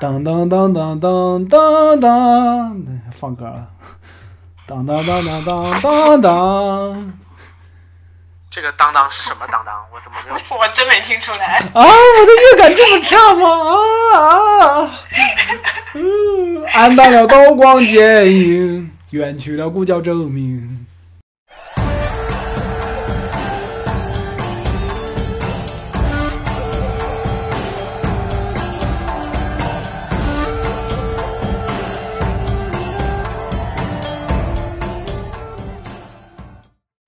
当当当当当当当，放歌了，当当当当当当当。这个当当是什么当当？我怎么没有？我真没听出来。啊，我的乐感这么差吗？啊啊！嗯，黯淡了刀光剑影，远去了故交争鸣。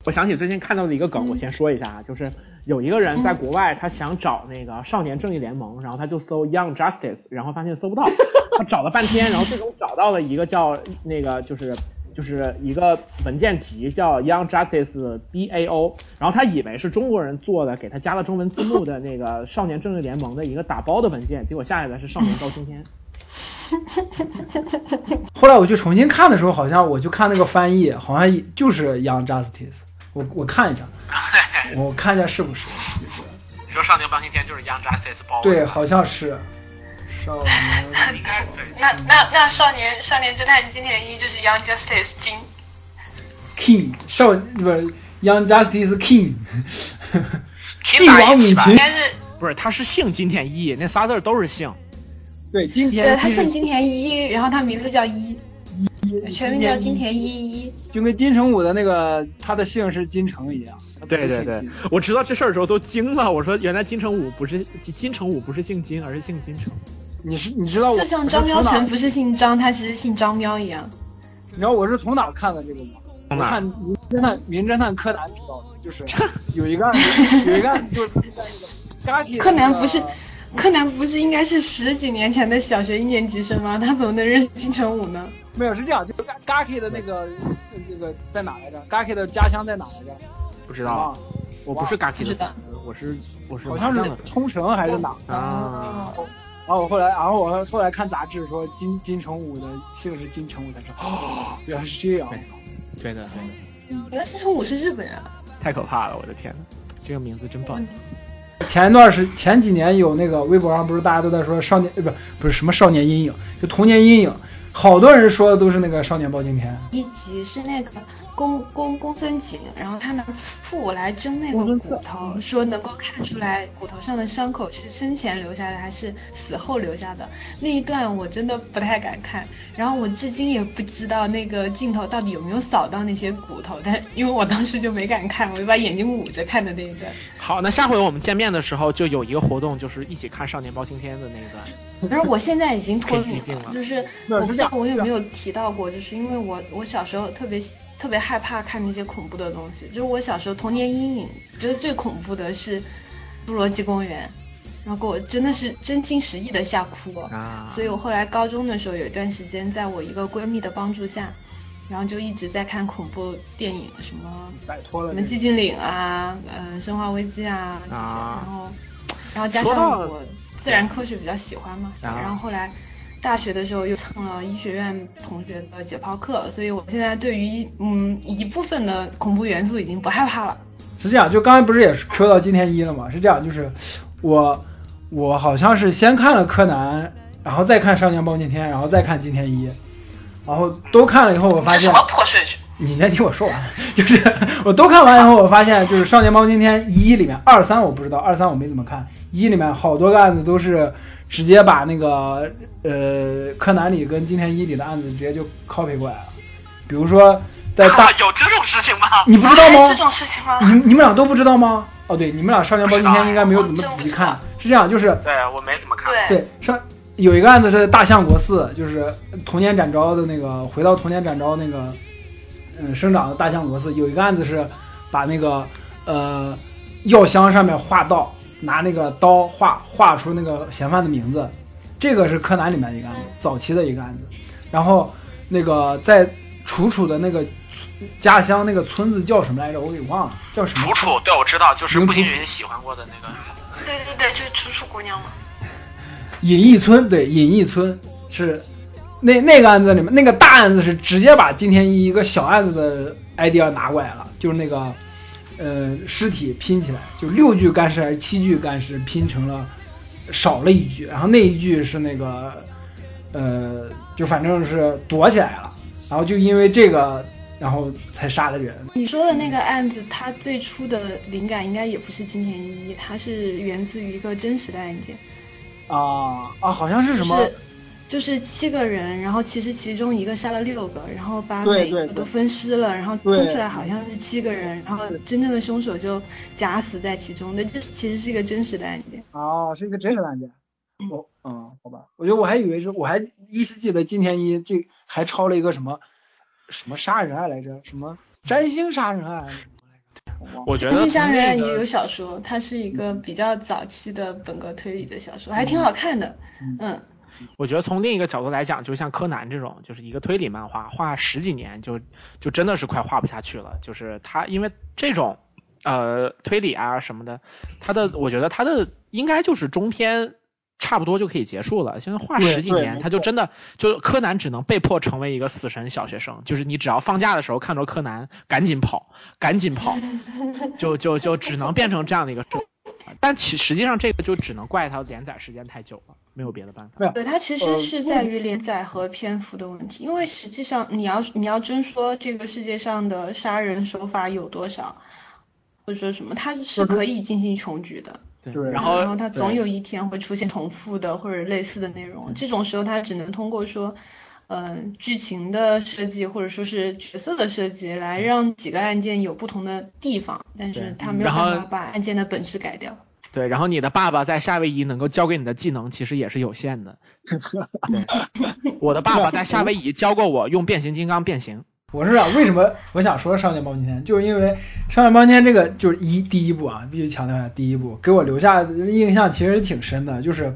我想起最近看到的一个梗，我先说一下啊，就是有一个人在国外，他想找那个少年正义联盟，然后他就搜 Young Justice，然后发现搜不到，他找了半天，然后最终找到了一个叫那个就是就是一个文件集叫 Young Justice BAO，然后他以为是中国人做的，给他加了中文字幕的那个少年正义联盟的一个打包的文件，结果下来的是少年包青天。后来我去重新看的时候，好像我就看那个翻译，好像就是 Young Justice。我我看一下，我看一下是不是？你说少年包青天就是 Young Justice 包？对，好像是。少年。那那那少年少年侦探金田一就是 Young Justice 金。King 少不是 Young Justice King。帝王母亲。应该是不是？他是姓金田一，那仨字都是姓。对，金田。对他姓金田一，然后他名字叫一。全名叫金田一一，就跟金城武的那个他的姓是金城一样。对对对，我知道这事儿的时候都惊了。我说原来金城武不是金城武不是姓金，而是姓金城。你是你知道我就像张喵晨不是姓张，他其实姓张喵一样。你知道我是从哪看的这个吗？我看《名侦探名侦探柯南》知道的，就是 有一个案子，有一个案子就是在那个。柯南不是柯南不是应该是十几年前的小学一年级生吗？他怎么能认识金城武呢？没有是这样，就是 Gaki 的那个那个在哪来着？Gaki 的家乡在哪来着？不知道，我不是 Gaki 的粉丝，我是我是好像是冲绳还是哪啊？然后我后来，然后我后来看杂志说金金城武的姓是金城武，才知道哦，原来是这样。对的对的，原来金城武是日本人，太可怕了！我的天呐这个名字真棒。前一段时前几年有那个微博上不是大家都在说少年不是不是什么少年阴影，就童年阴影。好多人说的都是那个少年包青天，一集是那个公公公孙景，然后他拿醋来蒸那个骨头，说能够看出来骨头上的伤口是生前留下的还是死后留下的。那一段我真的不太敢看，然后我至今也不知道那个镜头到底有没有扫到那些骨头，但因为我当时就没敢看，我就把眼睛捂着看的那一段。好，那下回我们见面的时候就有一个活动，就是一起看少年包青天的那一段。但是我现在已经脱敏了，就是我不知道我有没有提到过，就是因为我我小时候特别特别害怕看那些恐怖的东西，就是我小时候童年阴影，觉得最恐怖的是《侏罗纪公园》，然后给我真的是真心实意的吓哭了，所以我后来高中的时候有一段时间，在我一个闺蜜的帮助下，然后就一直在看恐怖电影，什么摆脱了什么寂静岭啊，嗯，生化危机啊这些，然后然后加上我。自然科学比较喜欢嘛，然后后来大学的时候又蹭了医学院同学的解剖课，所以我现在对于嗯一部分的恐怖元素已经不害怕了。是这样，就刚才不是也 Q 到金田一了吗？是这样，就是我我好像是先看了柯南，然后再看少年包青天，然后再看金田一，然后都看了以后，我发现什么破顺序？你先听我说完，就是我都看完以后，我发现就是《少年包青天一》里面二三我不知道，二三我没怎么看。一里面好多个案子都是直接把那个呃柯南里跟金田一里的案子直接就 copy 过来了。比如说在大有这种事情吗？你不知道吗？这种事情吗？你你们俩都不知道吗？哦，对，你们俩《少年包青天》应该没有怎么仔细看。是这样，就是对我没怎么看。对上有一个案子是大相国寺，就是童年展昭的那个回到童年展昭那个。嗯，生长的大相国寺有一个案子是，把那个呃药箱上面画道，拿那个刀画画出那个嫌犯的名字，这个是柯南里面一个案子，早期的一个案子。然后那个在楚楚的那个家乡那个村子叫什么来着？我给忘了，叫什么？楚楚，对，我知道，就是步行云喜欢过的那个。对对对，就是楚楚姑娘嘛。隐逸村，对，隐逸村是。那那个案子里面，那个大案子是直接把金田一一个小案子的 idea 拿过来了，就是那个，呃，尸体拼起来，就六具干尸还是七具干尸拼成了少了一具，然后那一具是那个呃，就反正是躲起来了，然后就因为这个，然后才杀的人。你说的那个案子，它最初的灵感应该也不是金田一，它是源自于一个真实的案件。啊啊，好像是什么？就是七个人，然后其实其中一个杀了六个，然后把每一个都分尸了，然后分出来好像是七个人，然后真正的凶手就假死在其中。那这其实是一个真实的案件。哦，是一个真实的案件。哦，嗯，好吧。我觉得我还以为是，我还依稀记得金田一这还抄了一个什么什么杀人案来着，什么占星杀人案。我觉得占星杀人案也有小说，它是一个比较早期的本格推理的小说，还挺好看的。嗯。我觉得从另一个角度来讲，就像柯南这种，就是一个推理漫画，画十几年就就真的是快画不下去了。就是他因为这种呃推理啊什么的，他的我觉得他的应该就是中篇差不多就可以结束了。现在画十几年，他就真的就柯南只能被迫成为一个死神小学生，就是你只要放假的时候看着柯南，赶紧跑，赶紧跑，就就就只能变成这样的一个。但其实际上这个就只能怪它连载时间太久了，没有别的办法。对，它其实是在于连载和篇幅的问题。因为实际上你要你要真说这个世界上的杀人手法有多少，或者说什么，它是可以进行穷举的。对，然后然后它总有一天会出现重复的或者类似的内容，这种时候它只能通过说。嗯，剧情的设计或者说是角色的设计，来让几个案件有不同的地方，但是他没有办法把案件的本质改掉。对，然后你的爸爸在夏威夷能够教给你的技能其实也是有限的。我的爸爸在夏威夷教过我用变形金刚变形。我是啊，为什么我想说《少年包青天》，就是因为《少年包青天》这个就是一第一部啊，必须强调一下，第一部给我留下印象其实挺深的，就是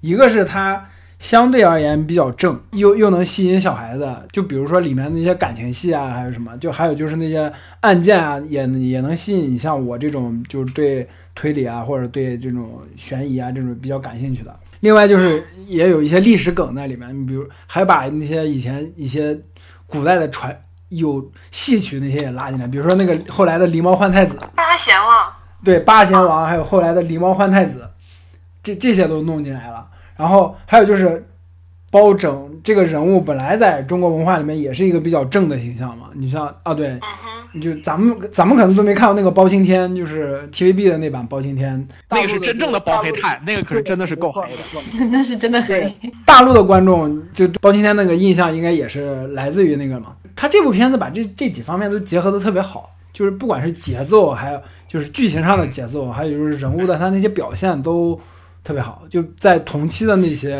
一个是他。相对而言比较正，又又能吸引小孩子。就比如说里面那些感情戏啊，还有什么，就还有就是那些案件啊，也也能吸引你像我这种就是对推理啊或者对这种悬疑啊这种比较感兴趣的。另外就是也有一些历史梗在里面，你比如还把那些以前一些古代的传有戏曲那些也拉进来，比如说那个后来的狸猫换太子，八贤王，对八贤王，还有后来的狸猫换太子，这这些都弄进来了。然后还有就是，包拯这个人物本来在中国文化里面也是一个比较正的形象嘛。你像啊，对，你就咱们咱们可能都没看过那个包青天，就是 TVB 的那版包青天，那个是真正的包黑炭，那个可是真的是够黑的，那是真的黑。大陆的观众就包青天那个印象应该也是来自于那个嘛。他这部片子把这这几方面都结合的特别好，就是不管是节奏，还有就是剧情上的节奏，还有就是人物的他那些表现都。特别好，就在同期的那些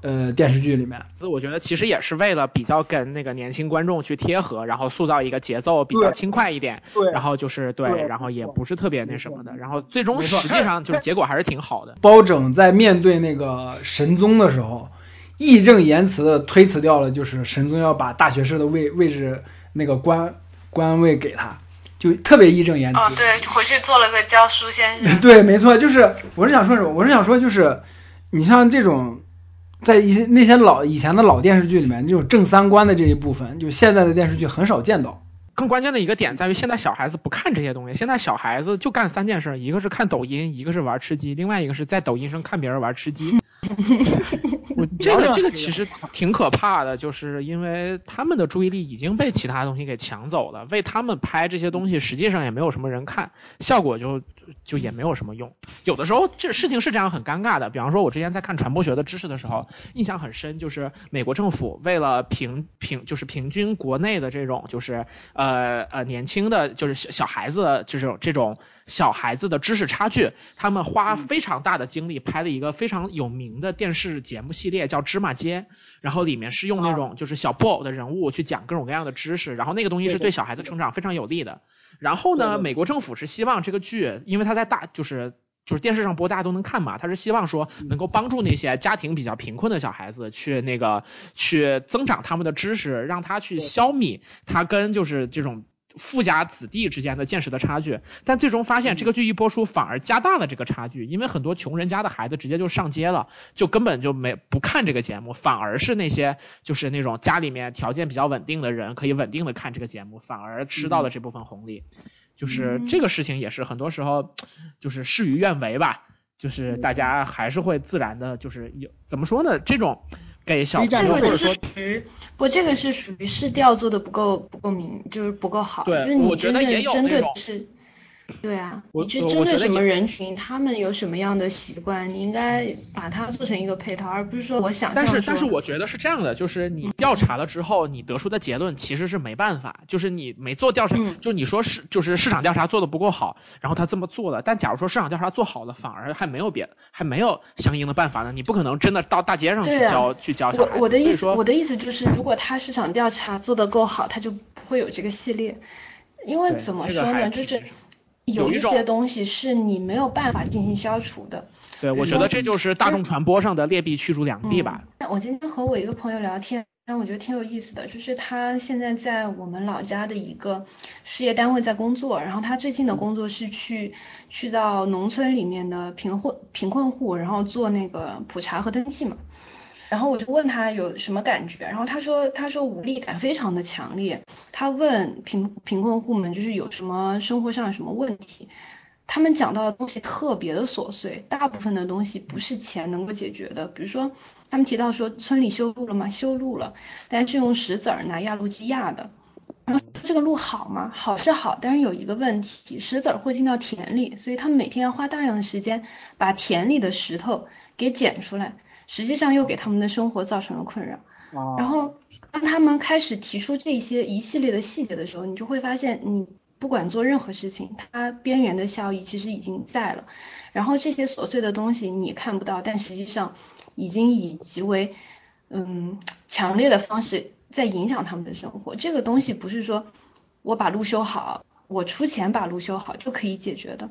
呃电视剧里面，我觉得其实也是为了比较跟那个年轻观众去贴合，然后塑造一个节奏比较轻快一点，对，然后就是对，然后也不是特别那什么的，然后最终实际上就是结果还是挺好的。包拯在面对那个神宗的时候，义正言辞的推辞掉了，就是神宗要把大学士的位位置那个官官位给他。就特别义正言辞。哦，对，回去做了个教书先生。对，没错，就是我是想说什么？我是想说，就是你像这种，在一些那些老以前的老电视剧里面，这种正三观的这一部分，就现在的电视剧很少见到。更关键的一个点在于，现在小孩子不看这些东西，现在小孩子就干三件事：一个是看抖音，一个是玩吃鸡，另外一个是在抖音上看别人玩吃鸡。我这个这个其实挺可怕的，就是因为他们的注意力已经被其他东西给抢走了，为他们拍这些东西，实际上也没有什么人看，效果就就也没有什么用。有的时候这事情是这样很尴尬的，比方说，我之前在看传播学的知识的时候，印象很深，就是美国政府为了平平就是平均国内的这种就是呃呃年轻的就是小小孩子这种这种。小孩子的知识差距，他们花非常大的精力拍了一个非常有名的电视节目系列，叫《芝麻街》，然后里面是用那种就是小布偶的人物去讲各种各样的知识，然后那个东西是对小孩子成长非常有利的。然后呢，美国政府是希望这个剧，因为它在大就是就是电视上播，大家都能看嘛，他是希望说能够帮助那些家庭比较贫困的小孩子去那个去增长他们的知识，让他去消弭他跟就是这种。富家子弟之间的见识的差距，但最终发现这个剧一播出反而加大了这个差距，因为很多穷人家的孩子直接就上街了，就根本就没不看这个节目，反而是那些就是那种家里面条件比较稳定的人可以稳定的看这个节目，反而吃到了这部分红利，就是这个事情也是很多时候就是事与愿违吧，就是大家还是会自然的，就是有怎么说呢？这种给小朋友或者说，不，这个是属于试调做的不够不够明，就是不够好。对，就是你觉得也有针对是。对啊，你去针对什么人群，他们有什么样的习惯，你应该把它做成一个配套，而不是说我想象。但是但是我觉得是这样的，就是你调查了之后，你得出的结论其实是没办法，就是你没做调查，就你说是就是市场调查做的不够好，然后他这么做了，但假如说市场调查做好了，反而还没有别的，还没有相应的办法呢，你不可能真的到大街上去教去教小孩。我我的意思我的意思就是，如果他市场调查做的够好，他就不会有这个系列，因为怎么说呢，就是。有一些东西是你没有办法进行消除的。对，我觉得这就是大众传播上的劣币驱逐良币吧。我今天和我一个朋友聊天，我觉得挺有意思的，就是他现在在我们老家的一个事业单位在工作，然后他最近的工作是去去到农村里面的贫困贫困户，然后做那个普查和登记嘛。然后我就问他有什么感觉，然后他说他说无力感非常的强烈。他问贫贫困户们就是有什么生活上有什么问题，他们讲到的东西特别的琐碎，大部分的东西不是钱能够解决的。比如说他们提到说村里修路了吗？修路了，但是用石子儿拿压路机压的。然后这个路好吗？好是好，但是有一个问题，石子儿会进到田里，所以他们每天要花大量的时间把田里的石头给捡出来。实际上又给他们的生活造成了困扰。然后当他们开始提出这些一系列的细节的时候，你就会发现，你不管做任何事情，它边缘的效益其实已经在了。然后这些琐碎的东西你看不到，但实际上已经以极为嗯强烈的方式在影响他们的生活。这个东西不是说我把路修好，我出钱把路修好就可以解决的。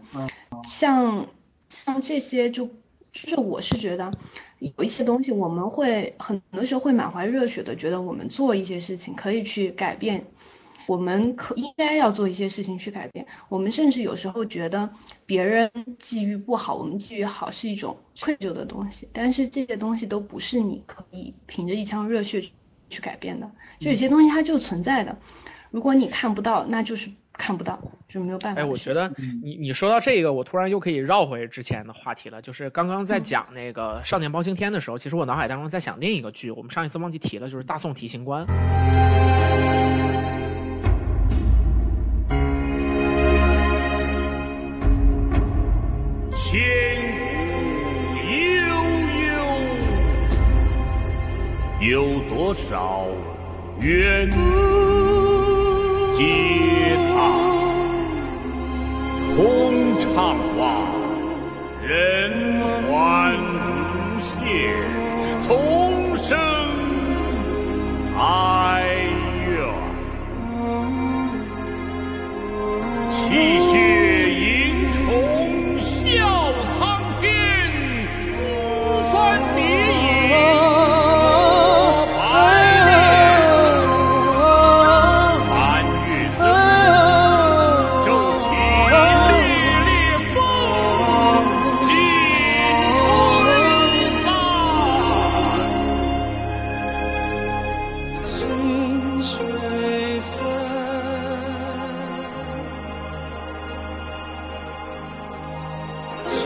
像像这些就。就是我是觉得有一些东西，我们会很多时候会满怀热血的，觉得我们做一些事情可以去改变，我们可应该要做一些事情去改变。我们甚至有时候觉得别人际遇不好，我们际遇好是一种愧疚的东西。但是这些东西都不是你可以凭着一腔热血去改变的。就有些东西它就存在的，如果你看不到，那就是。看不到，就没有办法。哎，我觉得你你说到这个，我突然又可以绕回之前的话题了。就是刚刚在讲那个《少年包青天》的时候，其实我脑海当中在想另一个剧，我们上一次忘记提了，就是《大宋提刑官》。千古悠悠，有多少冤？皆叹，空怅望，人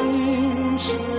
清澈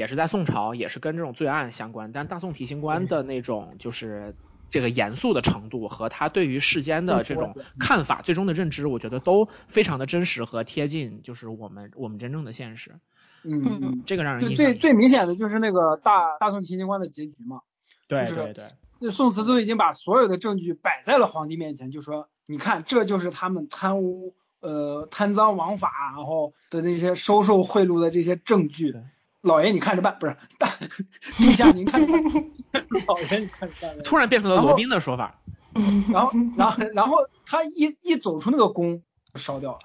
也是在宋朝，也是跟这种罪案相关，但大宋提刑官的那种就是这个严肃的程度和他对于世间的这种看法、最终的认知，我觉得都非常的真实和贴近，就是我们我们真正的现实。嗯嗯，这个让人印象最最明显的就是那个大大宋提刑官的结局嘛。对对对，那宋慈都已经把所有的证据摆在了皇帝面前，就说你看，这就是他们贪污、呃贪赃枉法，然后的那些收受贿赂的这些证据对。老爷你看着办，不是大陛下您看着办，老爷你看着办。突然变成了罗宾的说法。然后，然后，然后他一一走出那个宫，烧掉了。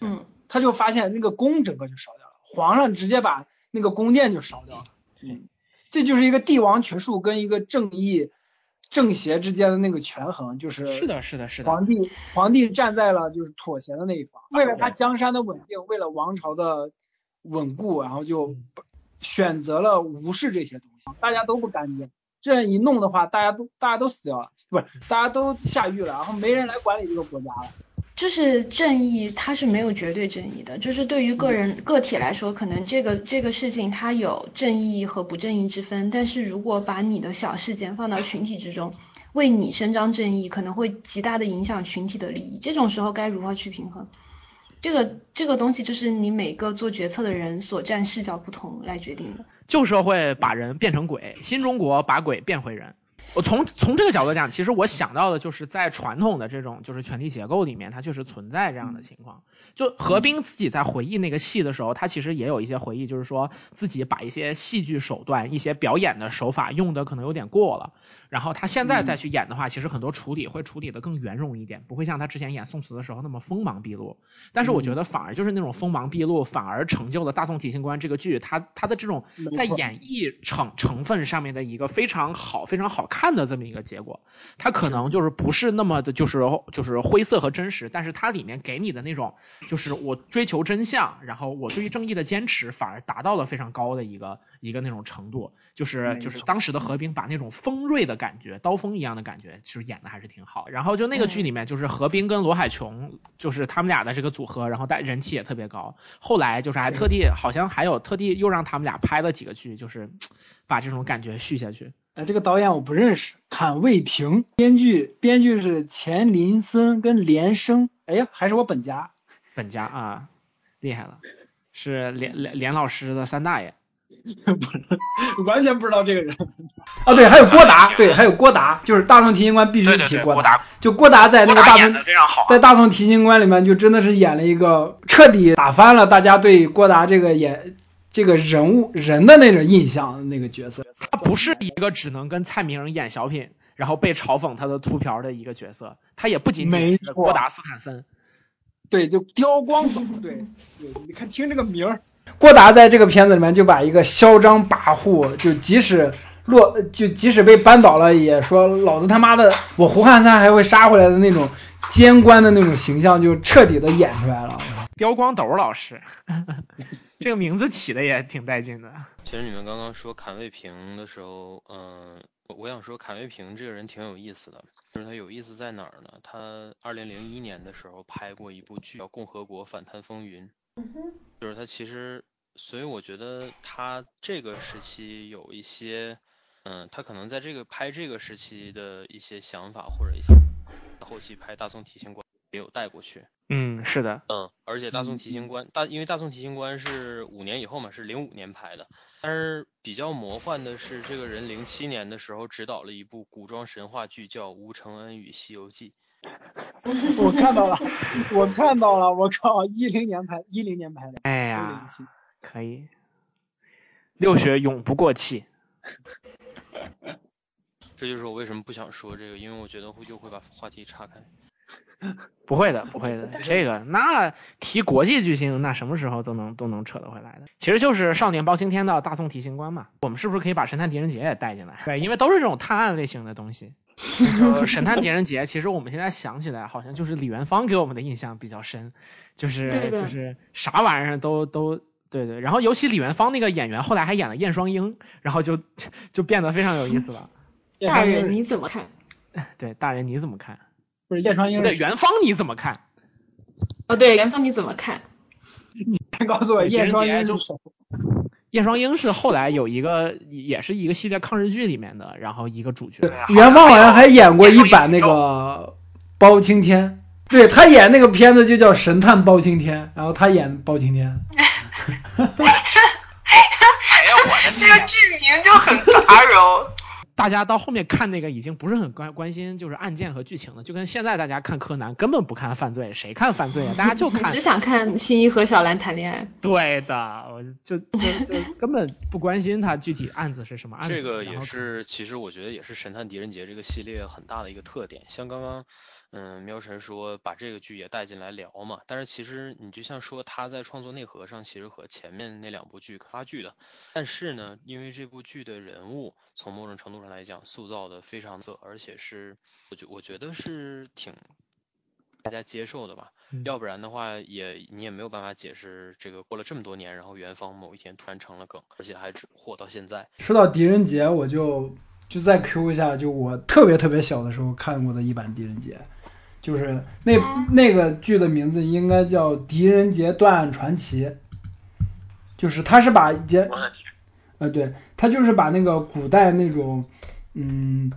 嗯，他就发现那个宫整个就烧掉了，皇上直接把那个宫殿就烧掉了。嗯，这就是一个帝王权术跟一个正义、正邪之间的那个权衡，就是是的，是的，是的。皇帝皇帝站在了就是妥协的那一方，为了他江山的稳定，为了王朝的稳固，然后就选择了无视这些东西，大家都不干净。这样一弄的话，大家都大家都死掉了，不是大家都下狱了，然后没人来管理这个国家了。就是正义，它是没有绝对正义的。就是对于个人个体来说，可能这个这个事情它有正义和不正义之分。但是如果把你的小事件放到群体之中，为你伸张正义，可能会极大的影响群体的利益。这种时候该如何去平衡？这个这个东西就是你每个做决策的人所站视角不同来决定的。旧社会把人变成鬼，新中国把鬼变回人。我从从这个角度讲，其实我想到的就是在传统的这种就是权力结构里面，它确实存在这样的情况。就何冰自己在回忆那个戏的时候，他其实也有一些回忆，就是说自己把一些戏剧手段、一些表演的手法用的可能有点过了。然后他现在再去演的话，其实很多处理会处理的更圆融一点，不会像他之前演宋慈的时候那么锋芒毕露。但是我觉得反而就是那种锋芒毕露，反而成就了《大宋提刑官》这个剧，它它的这种在演绎成成分上面的一个非常好、非常好看的这么一个结果。它可能就是不是那么的，就是就是灰色和真实，但是它里面给你的那种，就是我追求真相，然后我对于正义的坚持，反而达到了非常高的一个一个那种程度。就是就是当时的何冰把那种锋锐的感觉，刀锋一样的感觉，其实演的还是挺好。然后就那个剧里面，就是何冰跟罗海琼，就是他们俩的这个组合，然后带人气也特别高。后来就是还特地，好像还有特地又让他们俩拍了几个剧，就是把这种感觉续下去。呃，这个导演我不认识，坎卫平，编剧编剧是钱林森跟连生，哎呀，还是我本家，本家啊，厉害了，是连连连老师的三大爷。不是，完全不知道这个人。啊，对，还有郭达，对，还有郭达，就是大宋提刑官必须提郭达。就郭达在那个大宋，在大宋提刑官里面，就真的是演了一个彻底打翻了大家对郭达这个演这个人物人的那种印象那个角色。他不是一个只能跟蔡明演小品，然后被嘲讽他的秃瓢的一个角色，他也不仅仅是郭达斯坦森。对，就刁光宝，对，对，你看听这个名儿。郭达在这个片子里面就把一个嚣张跋扈，就即使落，就即使被扳倒了，也说老子他妈的，我胡汉三还会杀回来的那种监官的那种形象，就彻底的演出来了。刁光斗老师，这个名字起的也挺带劲的。其实你们刚刚说坎卫平的时候，嗯、呃，我想说坎卫平这个人挺有意思的，就是他有意思在哪儿呢？他二零零一年的时候拍过一部剧叫《共和国反贪风云》。就是他其实，所以我觉得他这个时期有一些，嗯，他可能在这个拍这个时期的一些想法或者一些后期拍大宋提刑官也有带过去。嗯，是的，嗯，而且大宋提刑官大，因为大宋提刑官是五年以后嘛，是零五年拍的，但是比较魔幻的是，这个人零七年的时候执导了一部古装神话剧，叫《吴承恩与西游记》。我看到了，我看到了，我靠，一零年拍，一零年拍的。哎呀，可以，六学永不过气。这就是我为什么不想说这个，因为我觉得会又会把话题岔开。不会的，不会的，这个那提国际巨星，那什么时候都能都能扯得回来的。其实就是少年包青天的大宋提刑官嘛。我们是不是可以把神探狄仁杰也带进来？对，因为都是这种探案类型的东西。神探狄仁杰，其实我们现在想起来，好像就是李元芳给我们的印象比较深，就是就是啥玩意儿都都对对。然后尤其李元芳那个演员后来还演了燕双鹰，然后就就变得非常有意思了。大人你怎么看？对，大人你怎么看？不是燕双鹰，对元芳你怎么看？哦，对元芳你怎么看？你先告诉我燕双鹰是谁？叶双鹰是后来有一个，也是一个系列抗日剧里面的，然后一个主角。元芳好像还演过一版那个包青天，对他演那个片子就叫《神探包青天》，然后他演包青天。哎呀，我的这个剧名就很杂糅。大家到后面看那个已经不是很关关心，就是案件和剧情了，就跟现在大家看柯南根本不看犯罪，谁看犯罪啊？大家就看，只想看新一 和小兰谈恋爱。对的，我就就就根本不关心他具体案子是什么案子。这个也是，其实我觉得也是《神探狄仁杰》这个系列很大的一个特点，像刚刚。嗯，喵晨说把这个剧也带进来聊嘛，但是其实你就像说他在创作内核上其实和前面那两部剧差距的，但是呢，因为这部剧的人物从某种程度上来讲塑造的非常色，而且是我觉我觉得是挺大家接受的吧，要不然的话也你也没有办法解释这个过了这么多年，然后元芳某一天突然成了梗，而且还火到现在。说到狄仁杰，我就就再 Q 一下，就我特别特别小的时候看过的一版狄仁杰。就是那那个剧的名字应该叫《狄仁杰断案传奇》，就是他是把杰，呃，对他就是把那个古代那种，嗯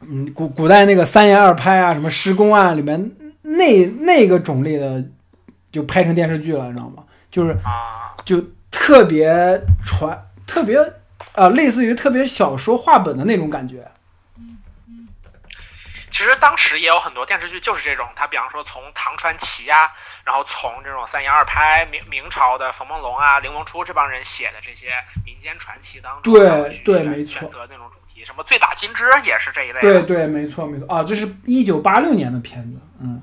嗯古古代那个三言二拍啊，什么施公案里面那那个种类的，就拍成电视剧了，你知道吗？就是就特别传，特别啊，类似于特别小说话本的那种感觉。其实当时也有很多电视剧就是这种，他比方说从唐传奇呀，然后从这种三言二拍明明朝的冯梦龙啊、林梦初这帮人写的这些民间传奇当中，对对没错，选择那种主题，什么醉打金枝也是这一类。对对，没错没错啊，这是一九八六年的片子，嗯，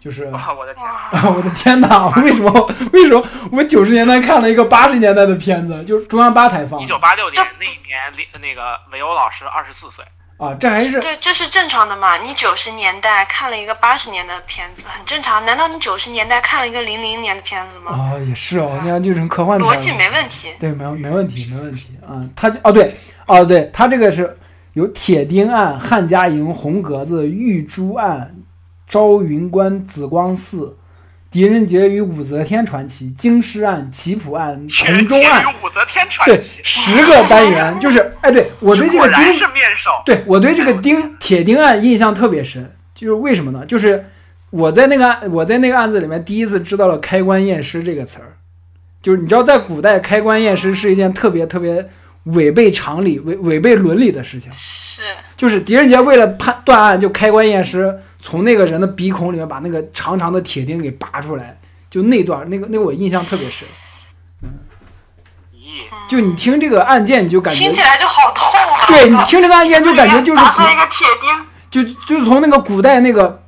就是我的天，我的天哪，为什么为什么我们九十年代看了一个八十年代的片子，就是中央八台放。一九八六年那一年，那个韦欧老师二十四岁。啊，这还是对，这是正常的嘛？你九十年代看了一个八十年的片子，很正常。难道你九十年代看了一个零零年的片子吗？啊，也是哦，那就是科幻逻辑没问题。对，没没问题，没问题啊。他哦，对，哦，对他这个是有铁钉案、汉家营、红格子、玉珠案、朝云关、紫光寺。狄仁杰与武则天传奇、京师案、棋谱案、城中案，对，十个单元就是，哎，对我对这个丁，对我对这个丁铁钉案印象特别深，就是为什么呢？就是我在那个案，我在那个案子里面第一次知道了“开棺验尸”这个词儿，就是你知道，在古代开棺验尸是一件特别特别违背常理、违违背伦理的事情，是，就是狄仁杰为了判断案就开棺验尸。从那个人的鼻孔里面把那个长长的铁钉给拔出来，就那段那个那个我印象特别深。嗯，就你听这个案件，你就感觉听起来就好痛啊！对你听这个案件就感觉就是那个铁钉，就就从那个古代那个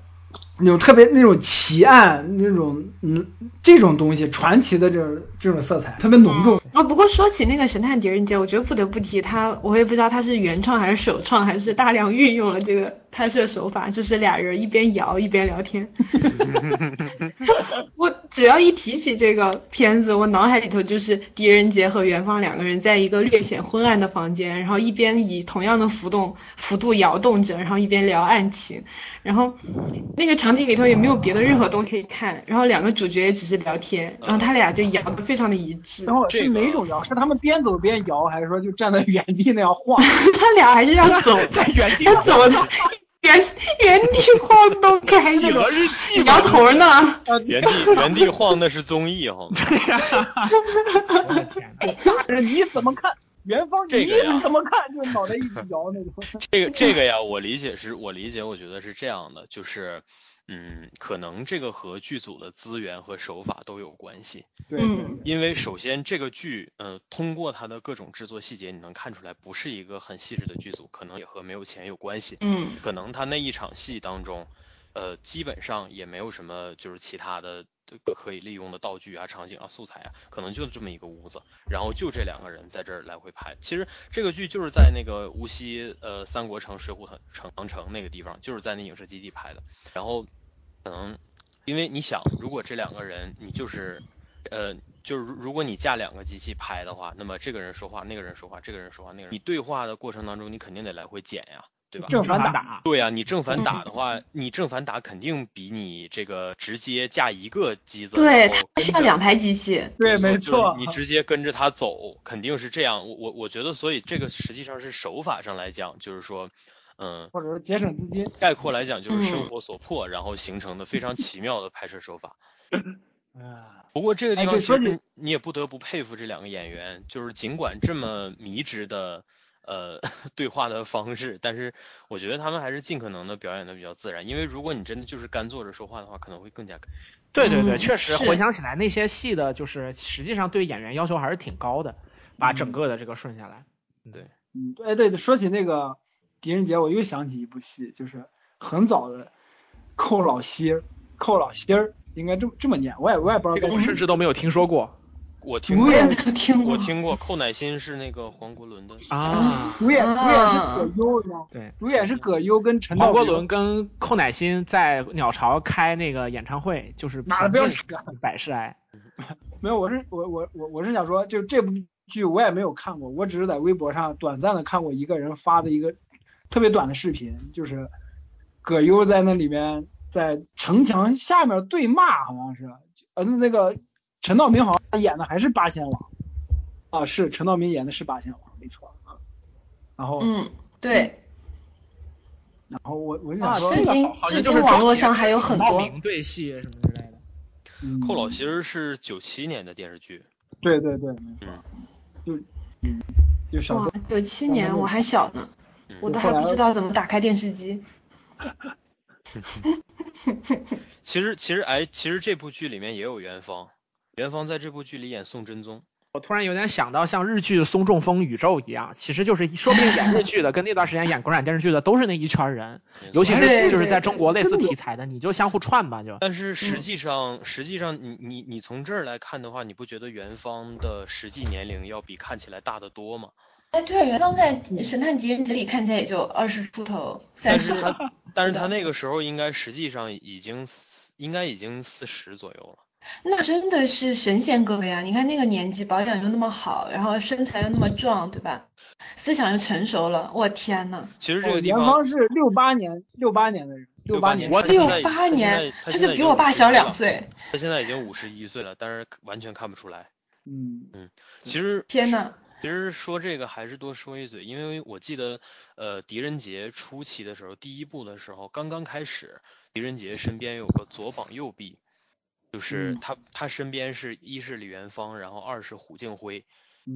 那种特别那种奇案那种嗯这种东西传奇的这种这种色彩特别浓重。啊，不过说起那个神探狄仁杰，我觉得不得不提他，我也不知道他是原创还是首创，还是大量运用了这个。拍摄手法就是俩人一边摇一边聊天。我只要一提起这个片子，我脑海里头就是狄仁杰和元芳两个人在一个略显昏暗的房间，然后一边以同样的浮动幅度摇动着，然后一边聊案情。然后那个场景里头也没有别的任何东西可以看，然后两个主角也只是聊天，然后他俩就摇的非常的一致。然后是哪种摇？是他们边走边摇，还是说就站在原地那样晃？他俩还是要走在原地走的。原原地晃动开始摇头呢，原地原地晃那是综艺哈。大人你怎么看？元芳你怎么看？就脑袋一直摇那种。这个这个呀，我理解是我理解，我觉得是这样的，就是嗯，可能这个和剧组的资源和手法都有关系。对，因为首先这个剧，呃，通过它的各种制作细节，你能看出来不是一个很细致的剧组，可能也和没有钱有关系。嗯，可能他那一场戏当中，呃，基本上也没有什么就是其他的可以利用的道具啊、场景啊、素材啊，可能就这么一个屋子，然后就这两个人在这儿来回拍。其实这个剧就是在那个无锡呃三国城水浒城城城那个地方，就是在那影视基地拍的。然后可能因为你想，如果这两个人你就是呃就是如果你架两个机器拍的话，那么这个人说话，那个人说话，这个人说话，那个人你对话的过程当中，你肯定得来回剪呀。对吧？正反打，对呀，你正反打的话，你正反打肯定比你这个直接架一个机子，对，它需要两台机器，对，没错，你直接跟着他走，肯定是这样。我我我觉得，所以这个实际上是手法上来讲，就是说，嗯，或者说节省资金。概括来讲，就是生活所迫，然后形成的非常奇妙的拍摄手法。啊，不过这个地方其实你也不得不佩服这两个演员，就是尽管这么迷之的。呃，对话的方式，但是我觉得他们还是尽可能的表演的比较自然，因为如果你真的就是干坐着说话的话，可能会更加。对对对，确实回想起来那些戏的，就是实际上对演员要求还是挺高的，把整个的这个顺下来。对，嗯，对对，说起那个狄仁杰，我又想起一部戏，就是很早的寇老西儿，寇老西儿应该这么这么念，我也我也不知道，这个我甚至都没有听说过。我听过，我听过，寇乃馨是那个黄国伦的啊，主演主演是葛优是吗？对，主演是葛优跟陈道明。黄国伦跟寇乃馨在鸟巢开那个演唱会，就是哪不要百事哀。没有，我是我我我我是想说，就这部剧我也没有看过，我只是在微博上短暂的看过一个人发的一个特别短的视频，就是葛优在那里面在城墙下面对骂，好像是，呃那个。陈道明好像演的还是八仙王啊，是陈道明演的是八仙王，没错啊。然后嗯，对。然后我我就想说，至今至今网络上还有很多对戏什么之类的。寇老其实是九七年的电视剧。对对对，没错。就嗯，就小九七年我还小呢，我都还不知道怎么打开电视机。其实其实哎，其实这部剧里面也有元芳。元芳在这部剧里演宋真宗，我突然有点想到像日剧《松中风宇宙》一样，其实就是说不定演日剧的跟那段时间演国产电视剧的都是那一圈人，尤其是就是在中国类似题材的，你就相互串吧就。但是实际上，实际上你你你从这儿来看的话，你不觉得元芳的实际年龄要比看起来大得多吗？哎，对，元芳在《神探狄仁杰》里看起来也就二十出头，但是他但是他那个时候应该实际上已经应该已经四十左右了。那真的是神仙哥哥呀！你看那个年纪，保养又那么好，然后身材又那么壮，对吧？思想又成熟了，我天呐。其实这个地方，是六八年，六八年的人，六八年，六八年，他就比我爸小两岁。他现在已经五十一岁了，但是完全看不出来。嗯嗯，其实天呐，其实说这个还是多说一嘴，因为我记得，呃，狄仁杰初期的时候，第一部的时候刚刚开始，狄仁杰身边有个左膀右臂。就是他，他身边是一是李元芳，然后二是胡敬辉。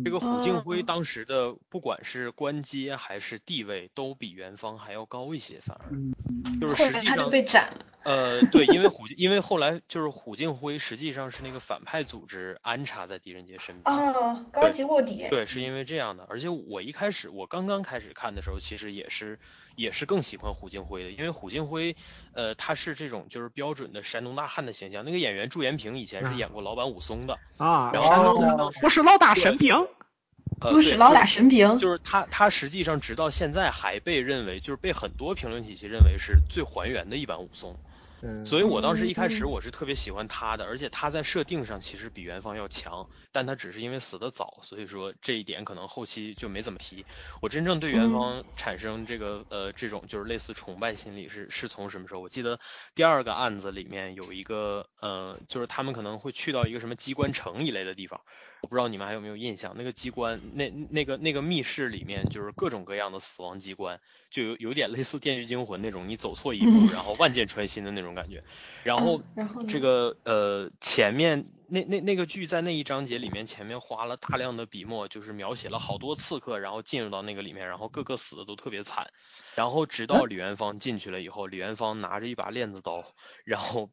这个胡敬辉当时的不管是官阶还是地位，都比元芳还要高一些，反而就是实际上被斩了。呃，对，因为虎，因为后来就是胡敬辉实际上是那个反派组织安插在狄仁杰身边。哦，高级卧底。对，是因为这样的。而且我一开始，我刚刚开始看的时候，其实也是也是更喜欢胡金辉的，因为胡金辉，呃，他是这种就是标准的山东大汉的形象。那个演员祝延平以前是演过老版武松的啊，然后我是老大神兵。不是老打神兵，就是他，他实际上直到现在还被认为，就是被很多评论体系认为是最还原的一版武松。所以我当时一开始我是特别喜欢他的，而且他在设定上其实比元芳要强，但他只是因为死的早，所以说这一点可能后期就没怎么提。我真正对元芳产生这个呃这种就是类似崇拜心理是是从什么时候？我记得第二个案子里面有一个呃，就是他们可能会去到一个什么机关城一类的地方。我不知道你们还有没有印象，那个机关，那那个那个密室里面就是各种各样的死亡机关，就有有点类似《电锯惊魂》那种，你走错一步，然后万箭穿心的那种。感觉。然后这个呃前面那那那个剧在那一章节里面前面花了大量的笔墨，就是描写了好多刺客，然后进入到那个里面，然后个个死的都特别惨。然后直到李元芳进去了以后，李元芳拿着一把链子刀，然后。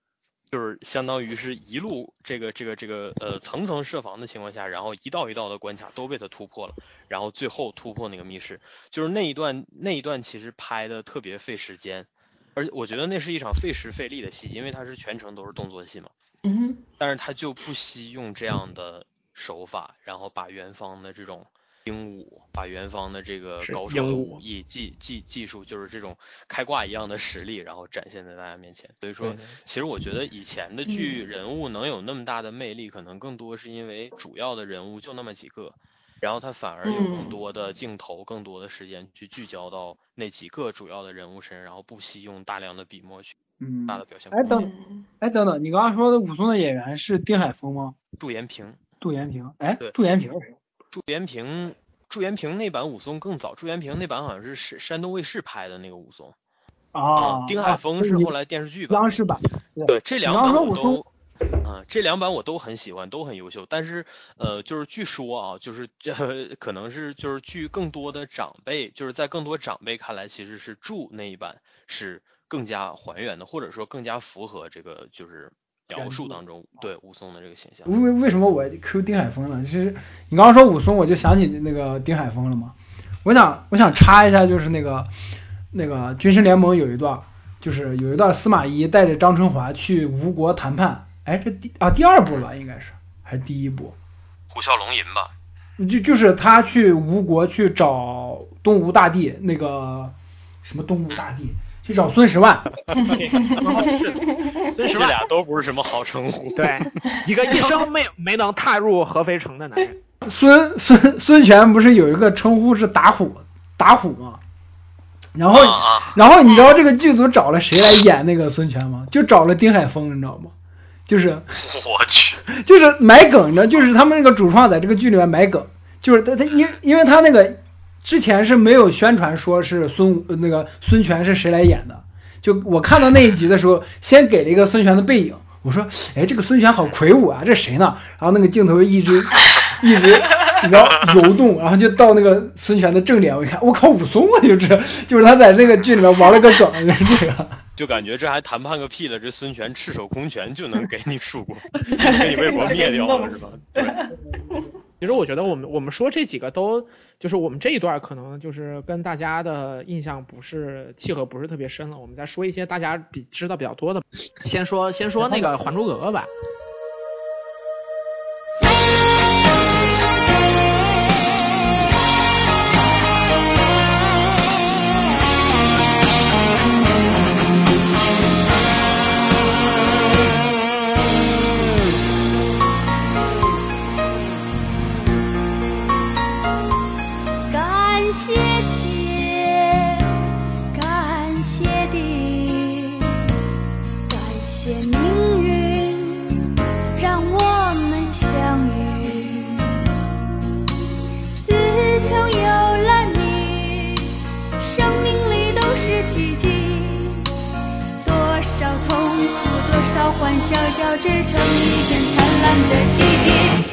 就是相当于是一路这个这个这个呃层层设防的情况下，然后一道一道的关卡都被他突破了，然后最后突破那个密室，就是那一段那一段其实拍的特别费时间，而且我觉得那是一场费时费力的戏，因为它是全程都是动作戏嘛。嗯哼。但是他就不惜用这样的手法，然后把元芳的这种。鹦鹉把元芳的这个高超的武艺技技技术，就是这种开挂一样的实力，然后展现在大家面前。所以说，其实我觉得以前的剧人物能有那么大的魅力，可能更多是因为主要的人物就那么几个，然后他反而有更多的镜头、更多的时间去聚焦到那几个主要的人物身上，然后不惜用大量的笔墨去嗯。大的表现。哎等，哎等等，你刚刚说的武松的演员是丁海峰吗？杜延平。杜延平，哎，杜延平祝延平，祝延平那版武松更早。祝延平那版好像是山山东卫视拍的那个武松。啊。丁海峰是后来电视剧版。央视版。对，这两版我都，啊，这两版我都很喜欢，都很优秀。但是，呃，就是据说啊，就是这可能是就是据更多的长辈，就是在更多长辈看来，其实是祝那一版是更加还原的，或者说更加符合这个就是。描述当中对武松的这个形象，为为什么我 Q 丁海峰呢？就是你刚刚说武松，我就想起那个丁海峰了嘛。我想我想插一下，就是那个那个军师联盟有一段，就是有一段司马懿带着张春华去吴国谈判。哎，这第啊第二部了，应该是还是第一部？虎啸龙吟吧。就就是他去吴国去找东吴大帝，那个什么东吴大帝。去找孙十万，这俩都不是什么好称呼。对，一个一生没没能踏入合肥城的男人。孙孙孙权不是有一个称呼是打虎打虎吗？然后然后你知道这个剧组找了谁来演那个孙权吗？就找了丁海峰，你知道吗？就是 我去，就是埋梗，你知道，就是他们那个主创在这个剧里面埋梗，就是他他因因为他那个。之前是没有宣传说是孙那个孙权是谁来演的，就我看到那一集的时候，先给了一个孙权的背影，我说，哎，这个孙权好魁梧啊，这谁呢？然后那个镜头一直 一直你知道游动，然后就到那个孙权的正脸，我一看，我靠，武松啊，就是就是他在这个剧里面玩了个梗，这个，就感觉这还谈判个屁了，这孙权赤手空拳就能给你蜀国，给你魏国灭掉了是吧？对。其实我觉得我们我们说这几个都。就是我们这一段可能就是跟大家的印象不是契合，不是特别深了。我们再说一些大家比知道比较多的，先说先说那个《还珠格格》吧。欢笑，交织成一片灿烂的季节。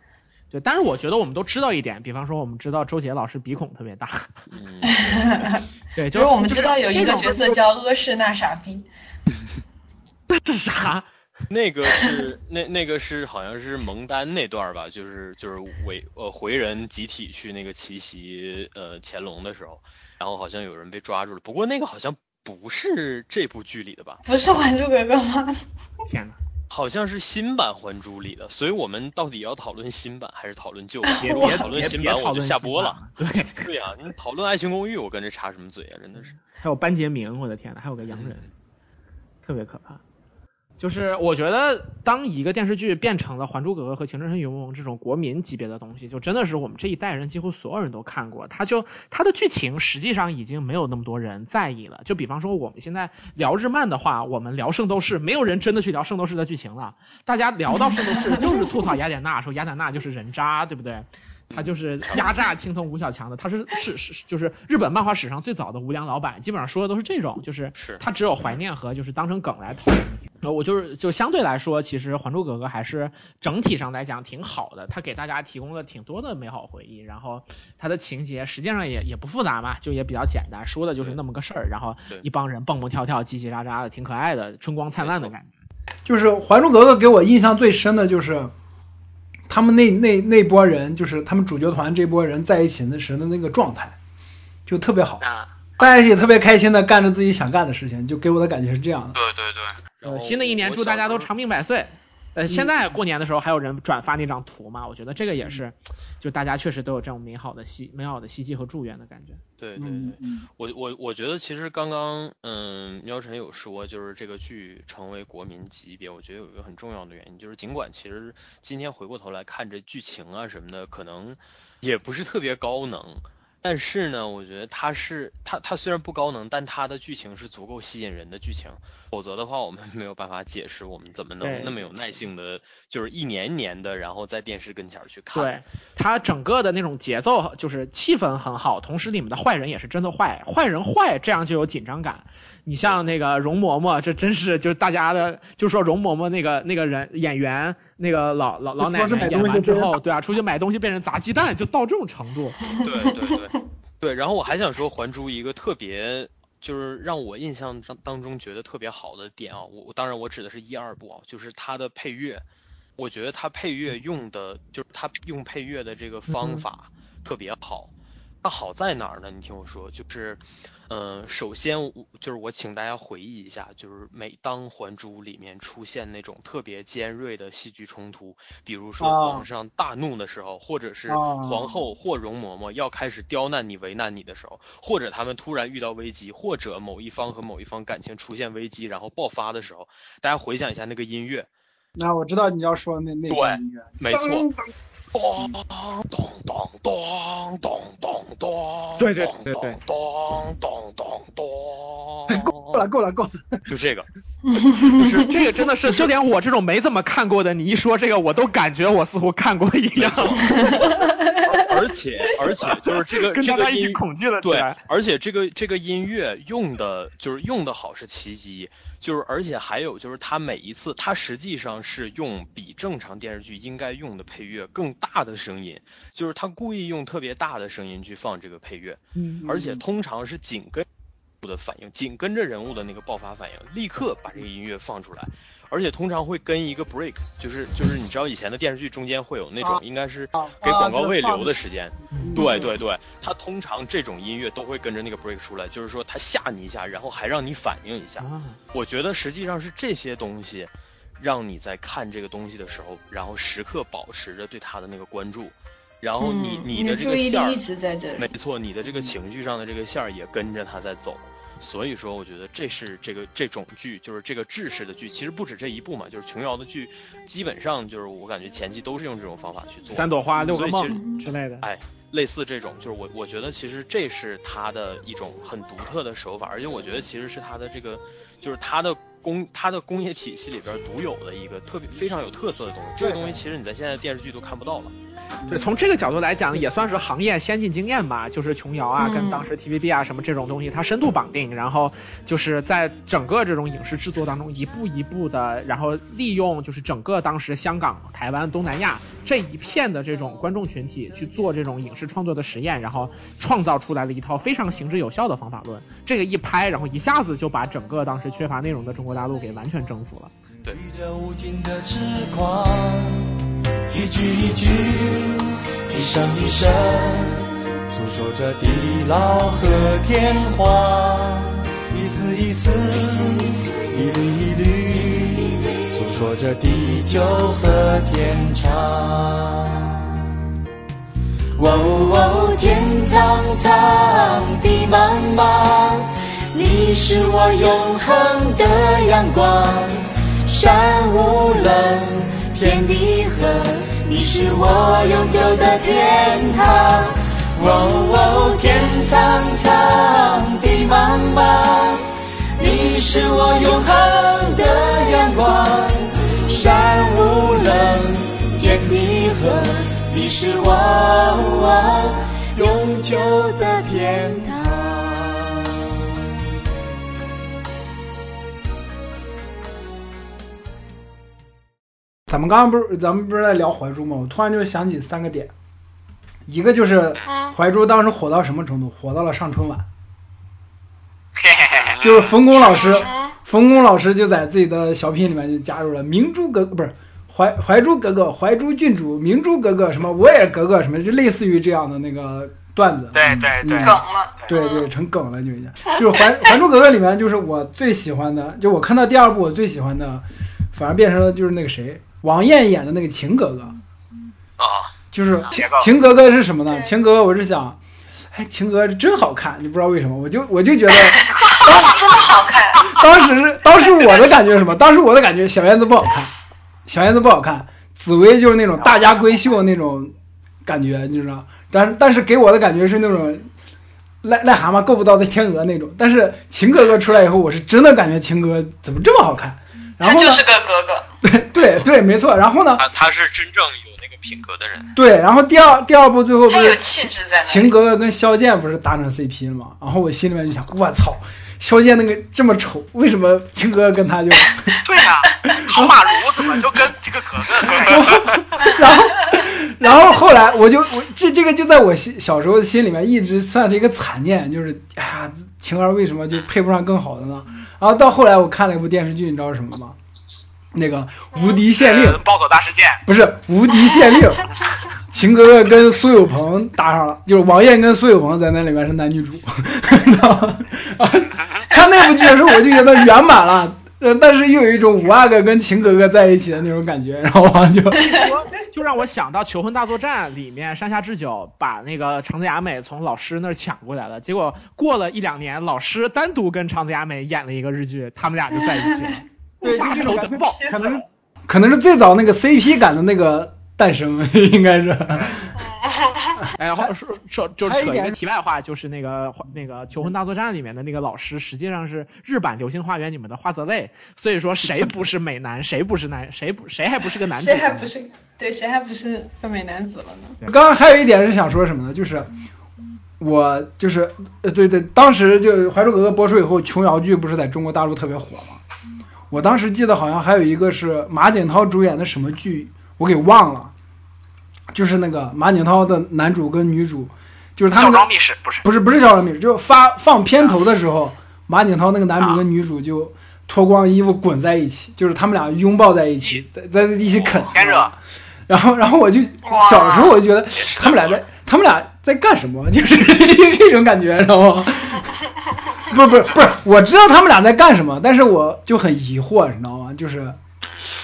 对，但是我觉得我们都知道一点，比方说我们知道周杰老师鼻孔特别大，嗯，对，就是我们知道有一个角色叫阿诗那傻逼，这是啥？那个是那那个是好像是蒙丹那段吧，就是就是回呃回人集体去那个奇袭呃乾隆的时候，然后好像有人被抓住了，不过那个好像不是这部剧里的吧？不是《还珠格格》吗？天哪！好像是新版《还珠》里的，所以我们到底要讨论新版还是讨论旧版？别别讨论新版，我就下播了。对对呀，你讨论《爱情公寓》，我跟着插什么嘴啊？真的是。还有班杰明，我的天呐，还有个洋人，特别可怕。就是我觉得，当一个电视剧变成了《还珠格格》和《情深深雨蒙蒙》这种国民级别的东西，就真的是我们这一代人几乎所有人都看过。它就它的剧情实际上已经没有那么多人在意了。就比方说我们现在聊日漫的话，我们聊《圣斗士》，没有人真的去聊《圣斗士》的剧情了。大家聊到《圣斗士》就是吐槽雅典娜，说雅典娜就是人渣，对不对？他就是压榨青铜吴小强的，他是 是是就是日本漫画史上最早的无良老板，基本上说的都是这种，就是他只有怀念和就是当成梗来讨论。呃，我就是就相对来说，其实《还珠格格》还是整体上来讲挺好的，他给大家提供了挺多的美好回忆，然后他的情节实际上也也不复杂嘛，就也比较简单，说的就是那么个事儿，然后一帮人蹦蹦跳跳、叽叽喳喳的，挺可爱的，春光灿烂的感觉。就是《还珠格格》给我印象最深的就是。他们那那那波人，就是他们主角团这波人在一起那时的那个状态，就特别好，大家一起特别开心的干着自己想干的事情，就给我的感觉是这样的。对对对。呃，新的一年祝大家都长命百岁。呃，现在过年的时候还有人转发那张图嘛？我觉得这个也是，就大家确实都有这种美好的希美好的希冀和祝愿的感觉。对对对，我我我觉得其实刚刚嗯，喵晨有说就是这个剧成为国民级别，我觉得有一个很重要的原因，就是尽管其实今天回过头来看这剧情啊什么的，可能也不是特别高能。但是呢，我觉得它是它它虽然不高能，但它的剧情是足够吸引人的剧情。否则的话，我们没有办法解释我们怎么能那么有耐性的，就是一年一年的，然后在电视跟前去看。对，它整个的那种节奏就是气氛很好，同时里面的坏人也是真的坏，坏人坏，这样就有紧张感。你像那个容嬷嬷，这真是就是大家的，就说容嬷嬷那个那个人演员。那个老老老奶奶演完之后，对啊，出去买东西被人砸鸡蛋，就到这种程度。对对对对，然后我还想说《还珠》一个特别，就是让我印象当当中觉得特别好的点啊，我当然我指的是一二部啊，就是它的配乐，我觉得它配乐用的，就是它用配乐的这个方法特别好。它好在哪儿呢？你听我说，就是。嗯，首先就是我请大家回忆一下，就是每当《还珠》里面出现那种特别尖锐的戏剧冲突，比如说皇上大怒的时候，或者是皇后或容嬷嬷要开始刁难你、为难你的时候，或者他们突然遇到危机，或者某一方和某一方感情出现危机然后爆发的时候，大家回想一下那个音乐。那我知道你要说那那音乐，没错。咚咚咚咚咚咚咚，对对对对，咚咚咚咚，够了够了够了，就这个，这个真的是，就连我这种没怎么看过的，你一说这个，我都感觉我似乎看过一样。而且而且就是这个 跟大家一起恐惧了对，而且这个这个音乐用的就是用的好是奇迹，就是而且还有就是它每一次它实际上是用比正常电视剧应该用的配乐更。大的声音，就是他故意用特别大的声音去放这个配乐，嗯，而且通常是紧跟的反应，紧跟着人物的那个爆发反应，立刻把这个音乐放出来。而且通常会跟一个 break，就是就是你知道以前的电视剧中间会有那种应该是给广告位留的时间，对对对，他通常这种音乐都会跟着那个 break 出来，就是说他吓你一下，然后还让你反应一下。我觉得实际上是这些东西，让你在看这个东西的时候，然后时刻保持着对它的那个关注，然后你你的这个线儿，没错，你的这个情绪上的这个线儿也跟着它在走。所以说，我觉得这是这个这种剧，就是这个制式的剧，其实不止这一部嘛，就是琼瑶的剧，基本上就是我感觉前期都是用这种方法去做。三朵花六个梦之类的，哎，类似这种，就是我我觉得其实这是他的一种很独特的手法，而且我觉得其实是他的这个，就是他的工它的工业体系里边独有的一个特别非常有特色的东西。这个东西其实你在现在电视剧都看不到了。对，从这个角度来讲，也算是行业先进经验吧。就是琼瑶啊，嗯跟当时 TVB 啊什么这种东西，它深度绑定，然后就是在整个这种影视制作当中，一步一步的，然后利用就是整个当时香港、台湾、东南亚这一片的这种观众群体去做这种影视创作的实验，然后创造出来了一套非常行之有效的方法论。这个一拍，然后一下子就把整个当时缺乏内容的中国大陆给完全征服了。对着无尽的痴狂，一句一句，一声一声，诉说着地老和天荒，一丝一丝，一缕一缕，诉说着地久和天长。哦哦，天苍苍，地茫茫，你是我永恒的阳光。山无棱，天地合，你是我永久的天堂。哦哦，天苍苍，地茫茫，你是我永恒的阳光。山无棱，天地合，你是我永久的天堂。咱们刚刚不是咱们不是在聊怀珠吗？我突然就想起三个点，一个就是怀珠当时火到什么程度？火到了上春晚，就是冯巩老师，冯巩老师就在自己的小品里面就加入了明珠格不是怀怀珠格格、怀珠郡主、明珠格格什么我也格格什么，就类似于这样的那个段子。对对对嗯梗了，对对，成梗了就已经。就是《还还珠格格》里面，就是我最喜欢的，就我看到第二部我最喜欢的，反而变成了就是那个谁，王艳演的那个晴格格。啊，就是晴格格是什么呢？对晴格格我是想，哎，晴格格真好看，你不知道为什么，我就我就觉得 当时，真的好看。当时当时我的感觉是什么？当时我的感觉小燕子不好看，小燕子不好看，紫薇就是那种大家闺秀那种感觉，你知道？但但是给我的感觉是那种癞癞蛤蟆够不到的天鹅那种。但是晴格格出来以后，我是真的感觉晴格怎么这么好看。然后呢？个格格。对对对，没错。然后呢？他他是真正有那个品格的人。对，然后第二第二部最后不是气质在晴格格跟萧剑不是搭成 CP 了吗？然后我心里面就想，我操，萧剑那个这么丑，为什么晴格格跟他就？对呀、唐马如怎么就跟这个格格？然后，然后后来我就我这这个就在我心小时候心里面一直算是一个残念，就是哎呀，晴儿为什么就配不上更好的呢？然后到后来我看了一部电视剧，你知道是什么吗？那个《无敌县令》暴走大事件，不是《无敌县令》，秦格格跟苏有朋搭上了，就是王艳跟苏有朋在那里面是男女主，看那部剧的时候我就觉得圆满了，呃，但是又有一种五阿哥跟晴格格在一起的那种感觉，然后完就 就让我想到《求婚大作战》里面山下智久把那个长泽雅美从老师那儿抢过来了，结果过了一两年，老师单独跟长泽雅美演了一个日剧，他们俩就在一起了。对大仇得报，可能可能是最早那个 CP 感的那个诞生，应该是。哎，然后说说就还有一点扯一个题外话，就是那个那个《求婚大作战》里面的那个老师，实际上是日版《流星花园》里面的花泽类，所以说谁 不是美男，谁不是男，谁不谁还不是个男子？谁还不是对，谁还不是个美男子了呢？刚刚还有一点是想说什么呢？就是我就是呃对对，当时就《还珠格格》播出以后，琼瑶剧不是在中国大陆特别火吗？我当时记得好像还有一个是马景涛主演的什么剧，我给忘了，就是那个马景涛的男主跟女主，就是他孝们庄密室不是？不是不是小软米，就是发放片头的时候，马景涛那个男主跟女主就脱光衣服滚在一起，就是他们俩拥抱在一起，在在一起啃。天热。然后然后我就小时候我就觉得他们俩在他们俩在干什么，就是这种感觉，知道吗？不是不是不是，我知道他们俩在干什么，但是我就很疑惑，你知道吗？就是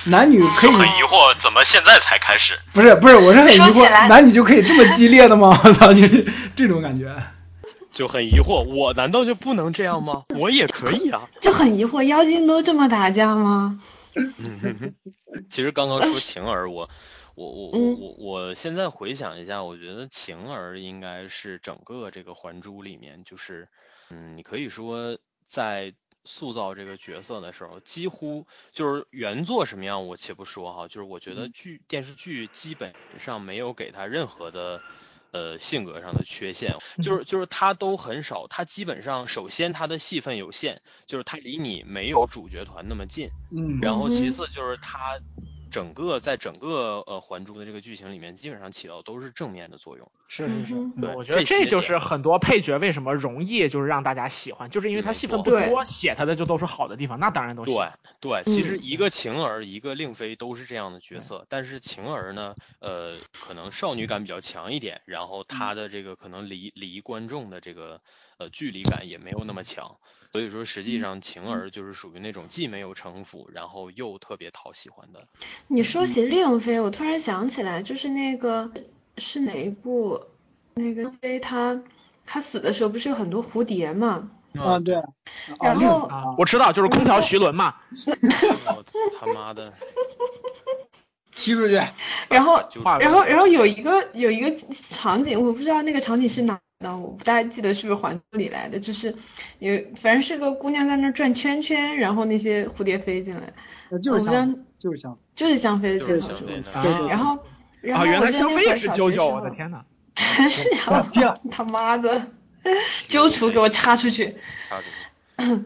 男女可以很疑惑，怎么现在才开始？不是不是，我是很疑惑，男女就可以这么激烈的吗？我操，就是这种感觉。就很疑惑，我难道就不能这样吗？我也可以啊。就很疑惑，妖精都这么打架吗？其实刚刚说晴儿，我我我我我现在回想一下，我觉得晴儿应该是整个这个《还珠》里面，就是嗯，你可以说在塑造这个角色的时候，几乎就是原作什么样我且不说哈，就是我觉得剧电视剧基本上没有给他任何的。呃，性格上的缺陷，就是就是他都很少，他基本上首先他的戏份有限，就是他离你没有主角团那么近，嗯，然后其次就是他。整个在整个呃《还珠》的这个剧情里面，基本上起到都是正面的作用。是是是，对，我觉得这就是很多配角为什么容易就是让大家喜欢，就是因为他戏份不多，写他的就都是好的地方。那当然都对对，其实一个晴儿，一个令妃都是这样的角色，但是晴儿呢，呃，可能少女感比较强一点，然后她的这个可能离离观众的这个呃距离感也没有那么强。所以说，实际上晴儿就是属于那种既没有城府，然后又特别讨喜欢的。你说起令妃，我突然想起来，就是那个是哪一部？那个妃她她死的时候不是有很多蝴蝶吗？啊，对。然后我知道，就是空调徐伦嘛。我他妈的！踢出去。然后，然后，然后有一个有一个场景，我不知道那个场景是哪。那我不大记得是不是《还珠》里来的，就是有反正是个姑娘在那转圈圈，然后那些蝴蝶飞进来，就是香，就是香，就是香飞进来，对，然后然后原来香妃也是娇娇，我的天呐，是呀，他妈的，揪出给我插出去，插出去，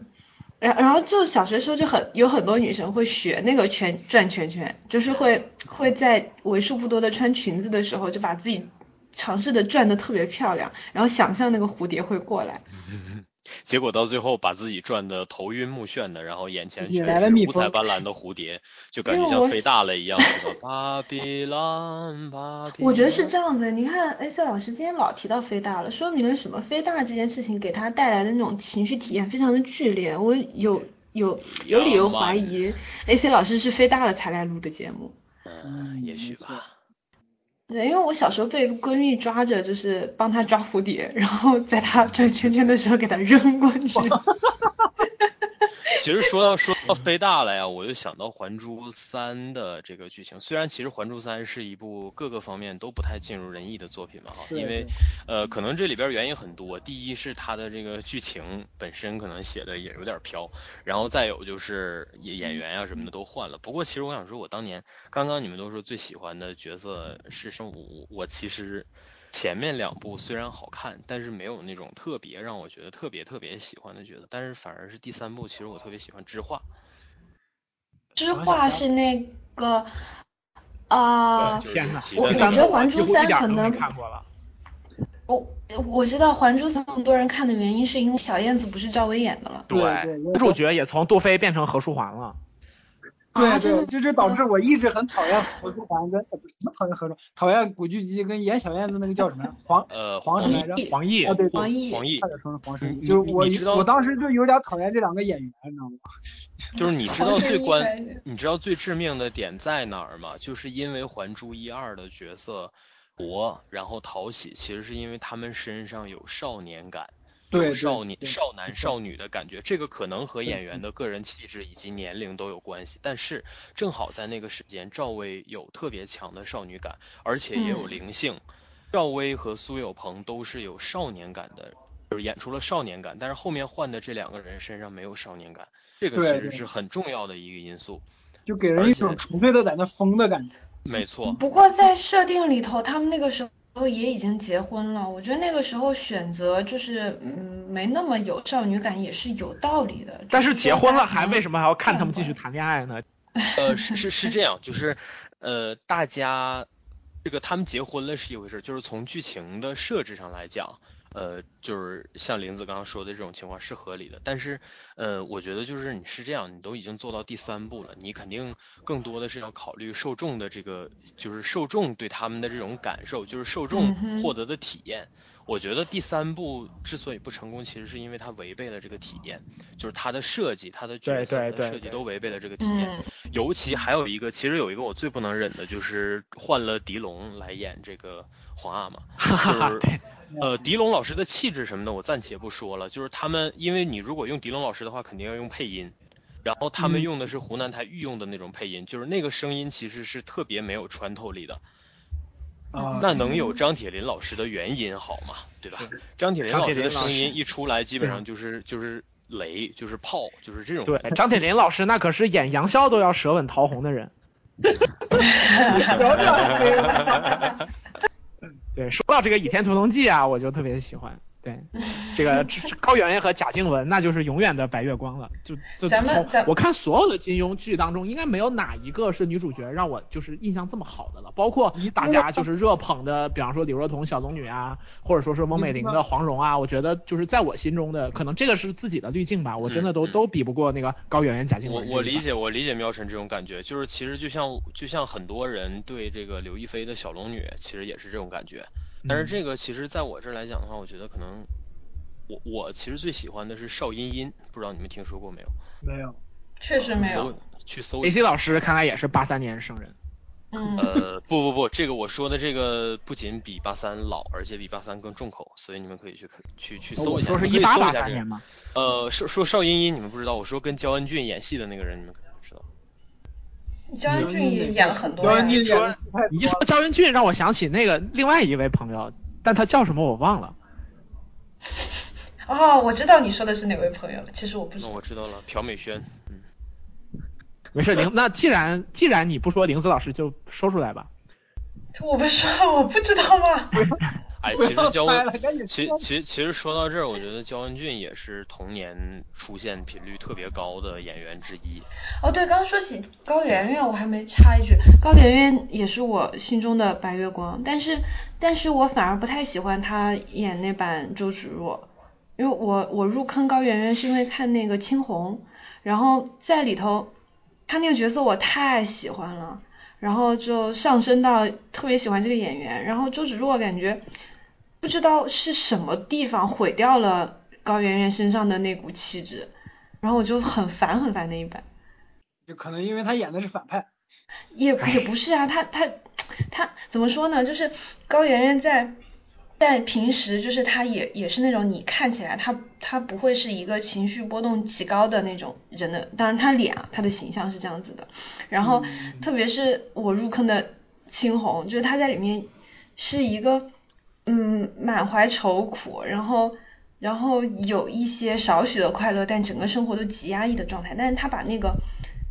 然然后就小学时候就很有很多女生会学那个圈转圈圈，就是会会在为数不多的穿裙子的时候就把自己。尝试的转的特别漂亮，然后想象那个蝴蝶会过来，结果到最后把自己转的头晕目眩的，然后眼前全是五彩斑斓的蝴蝶，就感觉像飞大了一样。巴比伦，巴比。我觉得是这样的，你看 A C 老师今天老提到飞大了，说明了什么？飞大这件事情给他带来的那种情绪体验非常的剧烈，我有有有理由怀疑 A C 老师是飞大了才来录的节目。嗯，也许吧。对，因为我小时候被闺蜜抓着，就是帮她抓蝴蝶，然后在她转圈圈的时候给她扔过去。其实说到说到飞大了呀，我就想到《还珠三》的这个剧情。虽然其实《还珠三》是一部各个方面都不太尽如人意的作品嘛，哈，因为呃，可能这里边原因很多。第一是它的这个剧情本身可能写的也有点飘，然后再有就是演演员啊什么的都换了。不过其实我想说，我当年刚刚你们都说最喜欢的角色是圣武，我其实。前面两部虽然好看，但是没有那种特别让我觉得特别特别喜欢的角色，但是反而是第三部，其实我特别喜欢知画。知画是那个啊，天呐，我我觉得《还珠三》可能看过了。我我知道《还珠三》那么多人看的原因，是因为小燕子不是赵薇演的了，对，女主角也从杜飞变成何书桓了。对对，就是导致我一直很讨厌何书桓跟什么讨厌何书，讨厌古巨基跟演小燕子那个叫什么黄呃黄什么来着？黄奕啊对黄奕黄奕差点成黄生，就是我我当时就有点讨厌这两个演员，你知道吗？就是你知道最关，你知道最致命的点在哪儿吗？就是因为还珠一二的角色活，然后讨喜，其实是因为他们身上有少年感。有少年、少男、少女的感觉，这个可能和演员的个人气质以及年龄都有关系。但是正好在那个时间，赵薇有特别强的少女感，而且也有灵性。赵薇和苏有朋都是有少年感的，就是演出了少年感。但是后面换的这两个人身上没有少年感，这个其实是很重要的一个因素，就给人一种纯粹的在那疯的感觉。没错。不过在设定里头，他们那个时候。后也已经结婚了，我觉得那个时候选择就是嗯没那么有少女感也是有道理的。但是结婚了还为什么还要看他们继续谈恋爱呢？呃是是是这样，就是呃大家这个他们结婚了是一回事，就是从剧情的设置上来讲。呃，就是像林子刚刚说的这种情况是合理的，但是，呃，我觉得就是你是这样，你都已经做到第三步了，你肯定更多的是要考虑受众的这个，就是受众对他们的这种感受，就是受众获得的体验。我觉得第三步之所以不成功，其实是因为它违背了这个体验，就是它的设计、它的角色的设计都违背了这个体验。尤其还有一个，其实有一个我最不能忍的就是换了狄龙来演这个皇阿玛，就是。呃，狄龙老师的气质什么的，我暂且不说了。就是他们，因为你如果用狄龙老师的话，肯定要用配音，然后他们用的是湖南台御用的那种配音，就是那个声音其实是特别没有穿透力的。啊，那能有张铁林老师的原音好吗？对吧？张铁林老师的声音一出来，基本上就是就是雷，就是炮，就是这种。对，张铁林老师那可是演杨逍都要舌吻桃红的人。对，说到这个《倚天屠龙记》啊，我就特别喜欢。对，这个高圆圆和贾静雯，那就是永远的白月光了。就就咱们我看所有的金庸剧当中，应该没有哪一个是女主角让我就是印象这么好的了。包括大家就是热捧的，比方说李若彤小龙女啊，或者说是翁美玲的黄蓉啊，我觉得就是在我心中的，可能这个是自己的滤镜吧，我真的都都比不过那个高圆圆、贾静雯。我我理解，我理解喵晨这种感觉，就是其实就像就像很多人对这个刘亦菲的小龙女，其实也是这种感觉。但是这个其实在我这儿来讲的话，我觉得可能。我我其实最喜欢的是邵音音，不知道你们听说过没有？没有，确实没有。去搜。A C 老师看来也是八三年生人。嗯。呃，不不不，这个我说的这个不仅比八三老，而且比八三更重口，所以你们可以去去去搜一下。说是一八八三年吗？呃，说说邵音音，你们不知道，我说跟焦恩俊演戏的那个人，你们。焦恩俊也演了很多。焦恩俊说，你一说焦恩俊，让我想起那个另外一位朋友，但他叫什么我忘了。哦，我知道你说的是哪位朋友了，其实我不知道。那我知道了，朴美轩。嗯，没事，林。那既然既然你不说，林子老师就说出来吧。我不说，我不知道吗？哎，其实焦，其其其实说到这儿，我觉得焦恩俊也是童年出现频率特别高的演员之一。哦，对，刚刚说起高圆圆，我还没插一句，高圆圆也是我心中的白月光，但是但是我反而不太喜欢她演那版周芷若。因为我我入坑高圆圆是因为看那个青红，然后在里头，她那个角色我太喜欢了，然后就上升到特别喜欢这个演员。然后周芷若感觉不知道是什么地方毁掉了高圆圆身上的那股气质，然后我就很烦很烦那一版。就可能因为她演的是反派。也也不是啊，她她她怎么说呢？就是高圆圆在。在平时就是他也也是那种你看起来他他不会是一个情绪波动极高的那种人的，当然他脸啊他的形象是这样子的，然后特别是我入坑的青红，就是他在里面是一个嗯满怀愁苦，然后然后有一些少许的快乐，但整个生活都极压抑的状态，但是他把那个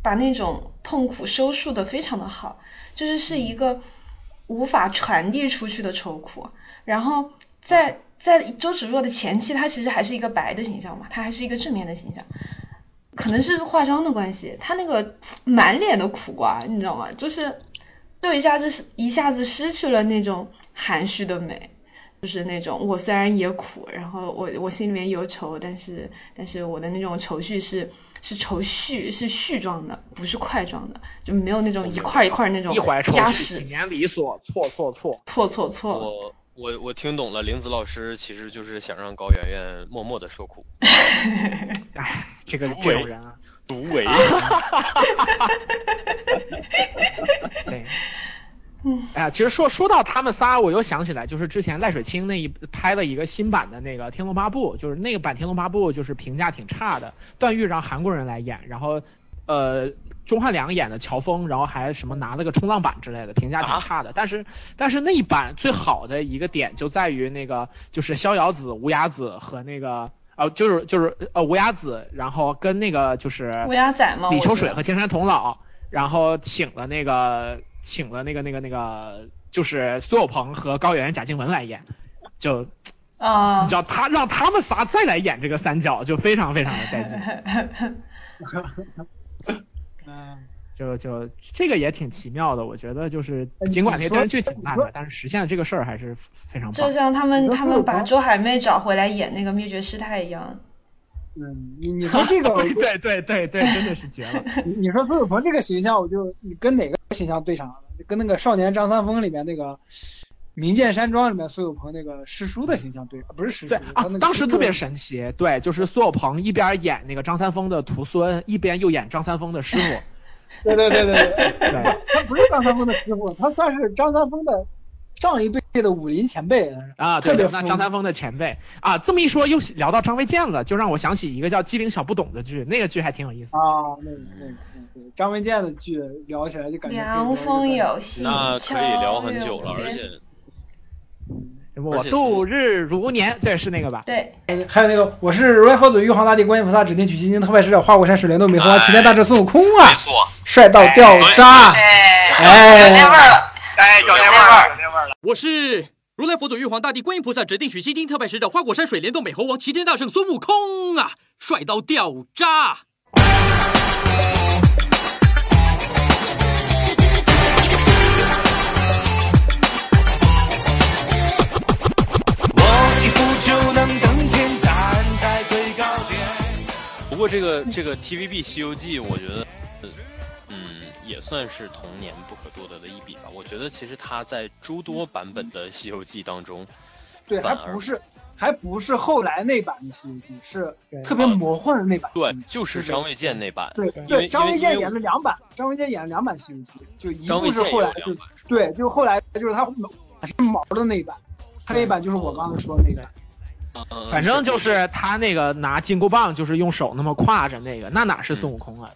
把那种痛苦收束的非常的好，就是是一个无法传递出去的愁苦。然后在在周芷若的前期，她其实还是一个白的形象嘛，她还是一个正面的形象，可能是化妆的关系，她那个满脸的苦瓜，你知道吗？就是就一下子一下子失去了那种含蓄的美，就是那种我虽然也苦，然后我我心里面有愁，但是但是我的那种愁绪是是愁绪是絮状的，不是块状的，就没有那种一块一块那种一怀愁绪几年离索，错错错错错错。我我我听懂了，玲子老师其实就是想让高圆圆默默的受苦。哎，这个这种人啊，独为。对，哎呀，其实说说到他们仨，我又想起来，就是之前赖水清那一拍了一个新版的那个《天龙八部》，就是那个版《天龙八部》就是评价挺差的，段誉让韩国人来演，然后呃。钟汉良演的乔峰，然后还什么拿了个冲浪板之类的，评价挺差的。但是但是那一版最好的一个点就在于那个就是逍遥子、无崖子和那个呃就是就是呃无崖子，然后跟那个就是无崖仔嘛？李秋水和天山童姥，然后请了那个请了那个那个那个就是苏有朋和高圆圆、贾静雯来演，就啊，你知道他让他们仨再来演这个三角，就非常非常的带劲。嗯，就就这个也挺奇妙的，我觉得就是尽管那电视剧挺烂的，但是实现了这个事儿还是非常棒。就像他们他们把周海媚找回来演那个灭绝师太一样。嗯，你你说这个，对对对对，真的是绝了。你你说苏有朋这个形象，我就你跟哪个形象对上了？跟那个少年张三丰里面那个。名剑山庄里面苏有朋那个师叔的形象对，不是师叔啊，当时特别神奇，对，就是苏有朋一边演那个张三丰的徒孙，一边又演张三丰的师傅。对对对对 对，他不是张三丰的师傅，他算是张三丰的上一辈的武林前辈啊，对对，那张三丰的前辈啊，这么一说又聊到张卫健了，就让我想起一个叫《机灵小不懂》的剧，那个剧还挺有意思啊，那个那个对张卫健的剧聊起来就感觉凉风有信，那可以聊很久了，而且。我度日如年，对，是那个吧？对。还有那个，我是如来佛祖、玉皇大帝、观音菩萨指定取经经特派使者、花果山水帘洞美猴王、齐天大圣孙悟空啊！帅到掉渣！哎，有那味儿了，哎，有那味儿，有那味儿了。我是如来佛祖、玉皇大帝、观音菩萨指定取西经特派使者、花果山水帘洞美猴王、齐天大圣孙悟空啊！帅到掉渣！不过这个这个 TVB《西游记》，我觉得，嗯，也算是童年不可多得的一笔吧。我觉得其实他在诸多版本的《西游记》当中，对，还不是还不是后来那版的《西游记》，是特别魔幻的那版。对，就是张卫健那版。对对，张卫健演了两版，张卫健演了两版《西游记》，就一部是后来就对，就后来就是他是毛的那一版，他那一版就是我刚才说的那个。反正就是他那个拿金箍棒，就是用手那么挎着那个，那哪是孙悟空啊？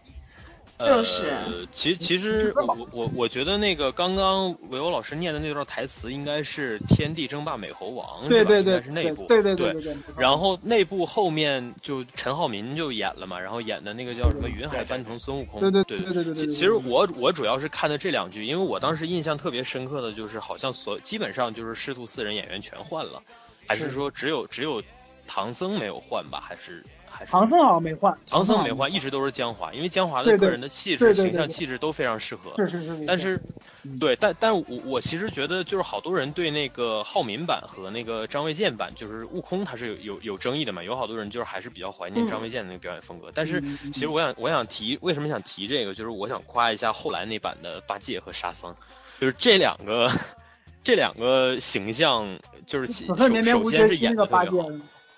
就是。其其实我我我觉得那个刚刚韦欧老师念的那段台词，应该是《天地争霸美猴王》对对对，应该是内部。对对对对。然后那部后面就陈浩民就演了嘛，然后演的那个叫什么《云海翻腾孙悟空》。对对对对对对。其实我我主要是看的这两句，因为我当时印象特别深刻的就是，好像所基本上就是师徒四人演员全换了，还是说只有只有。唐僧没有换吧？还是还是唐僧好像没换。唐僧没换，一直都是江华，因为江华的个人的气质、形象、气质都非常适合。是是是。但是，对，但但我我其实觉得，就是好多人对那个浩民版和那个张卫健版，就是悟空，他是有有有争议的嘛。有好多人就是还是比较怀念张卫健的那个表演风格。但是，其实我想我想提，为什么想提这个？就是我想夸一下后来那版的八戒和沙僧，就是这两个 这两个形象，就是首首先是演的特别好。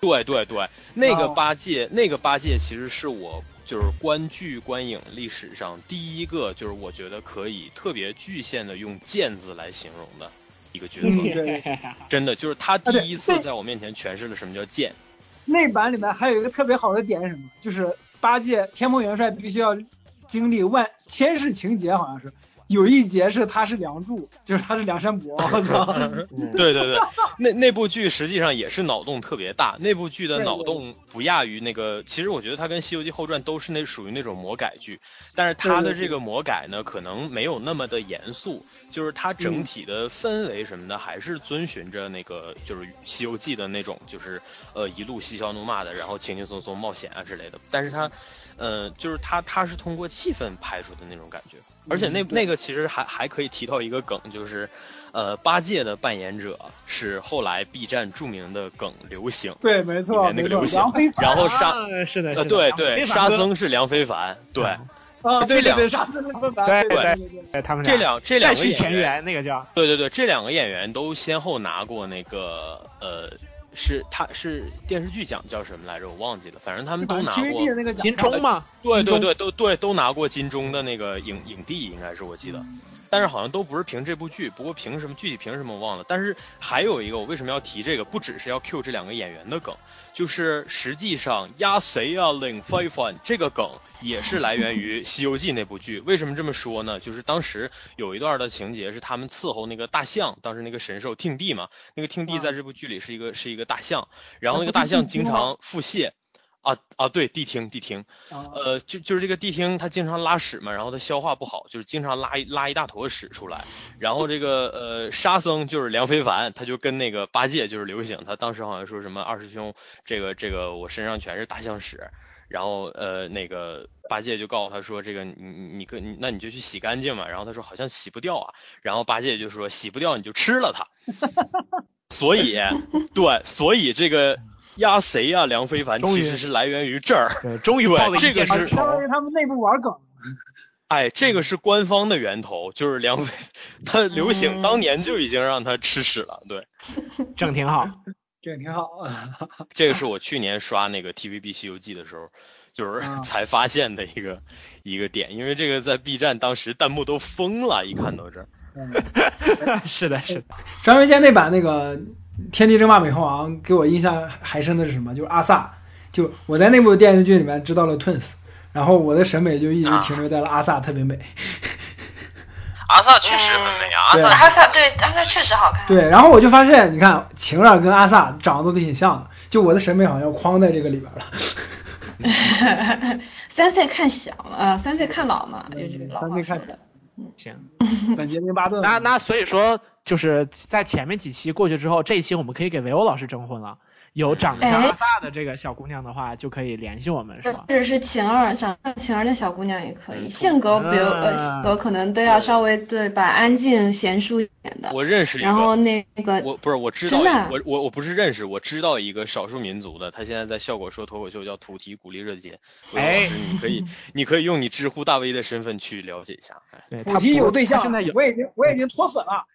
对对对，那个八戒，那个八戒其实是我就是观剧观影历史上第一个，就是我觉得可以特别具现的用“剑”字来形容的一个角色，真的就是他第一次在我面前诠释了什么叫剑。那版里面还有一个特别好的点是什么？就是八戒天蓬元帅必须要经历万千世情劫，好像是。有一节是他是梁祝，就是他是梁山伯，我操！对对对，那那部剧实际上也是脑洞特别大，那部剧的脑洞不亚于那个。其实我觉得它跟《西游记后传》都是那属于那种魔改剧，但是它的这个魔改呢，可能没有那么的严肃，就是它整体的氛围什么的还是遵循着那个就是《西游记》的那种，就是呃一路嬉笑怒骂的，然后轻轻松松冒险啊之类的。但是它，呃，就是它它是通过气氛拍出的那种感觉。而且那那个其实还还可以提到一个梗，就是，呃，八戒的扮演者是后来 B 站著名的梗刘星，对，没错，那个刘星，然后沙是的，呃，对对，沙僧是梁非凡，对，啊，对对对，沙僧梁非凡，对对对，他们这两这两个演员，那个叫，对对对，这两个演员都先后拿过那个呃。是，他是电视剧奖叫什么来着？我忘记了。反正他们都拿过金钟嘛。对对对，都对都拿过金钟的那个影影帝，应该是我记得。但是好像都不是凭这部剧，不过凭什么具体凭什么我忘了。但是还有一个，我为什么要提这个？不只是要 Q 这两个演员的梗，就是实际上压谁啊领飞帆这个梗也是来源于《西游记》那部剧。为什么这么说呢？就是当时有一段的情节是他们伺候那个大象，当时那个神兽听帝嘛，那个听帝在这部剧里是一个是一个大象，然后那个大象经常腹泻。啊啊，对，谛听谛听，呃，就就是这个谛听，他经常拉屎嘛，然后他消化不好，就是经常拉一拉一大坨屎出来。然后这个呃沙僧就是梁非凡，他就跟那个八戒就是刘醒，他当时好像说什么二师兄，这个这个我身上全是大象屎。然后呃那个八戒就告诉他说这个你你你跟那你就去洗干净嘛。然后他说好像洗不掉啊。然后八戒就说洗不掉你就吃了它。所以对，所以这个。压谁呀？梁非凡其实是来源于这儿，终于这个是相当于他们内部玩梗。哎，这个是官方的源头，就是梁非他刘醒当年就已经让他吃屎了，对，整挺好，整挺好。这个是我去年刷那个 TVB 西游记的时候，就是 才发现的一个一个点，因为这个在 B 站当时弹幕都疯了，一看到这儿。是的，是的，张卫健那版那个。天地争霸美猴王给我印象还深的是什么？就是阿萨，就我在那部电视剧里面知道了 Twins，然后我的审美就一直停留在了阿萨特别美。阿萨确实很美啊，阿萨阿萨对阿萨确实好看。对，然后我就发现，你看晴儿跟阿萨长得都挺像的，就我的审美好像框在这个里边了。三岁看小呃，三岁看老嘛，有这个老三岁看话说的。行，本杰明巴顿，那那所以说就是在前面几期过去之后，这一期我们可以给维欧老师征婚了。有长得像哎阿萨的这个小姑娘的话，就可以联系我们，是吧？或者是晴儿，长得像晴儿的小姑娘也可以，性格比如呃啊性格可能都要稍微对吧，安静贤淑一点的。我认识一然后个，那个我不是我知道我我我不是认识，我知道一个少数民族的，他现在在效果说脱口秀叫土提鼓励热街，维欧老哎师你可以 你可以用你知乎大 V 的身份去了解一下，哎对，土提有对象，他现在有我已经我已经脱粉了。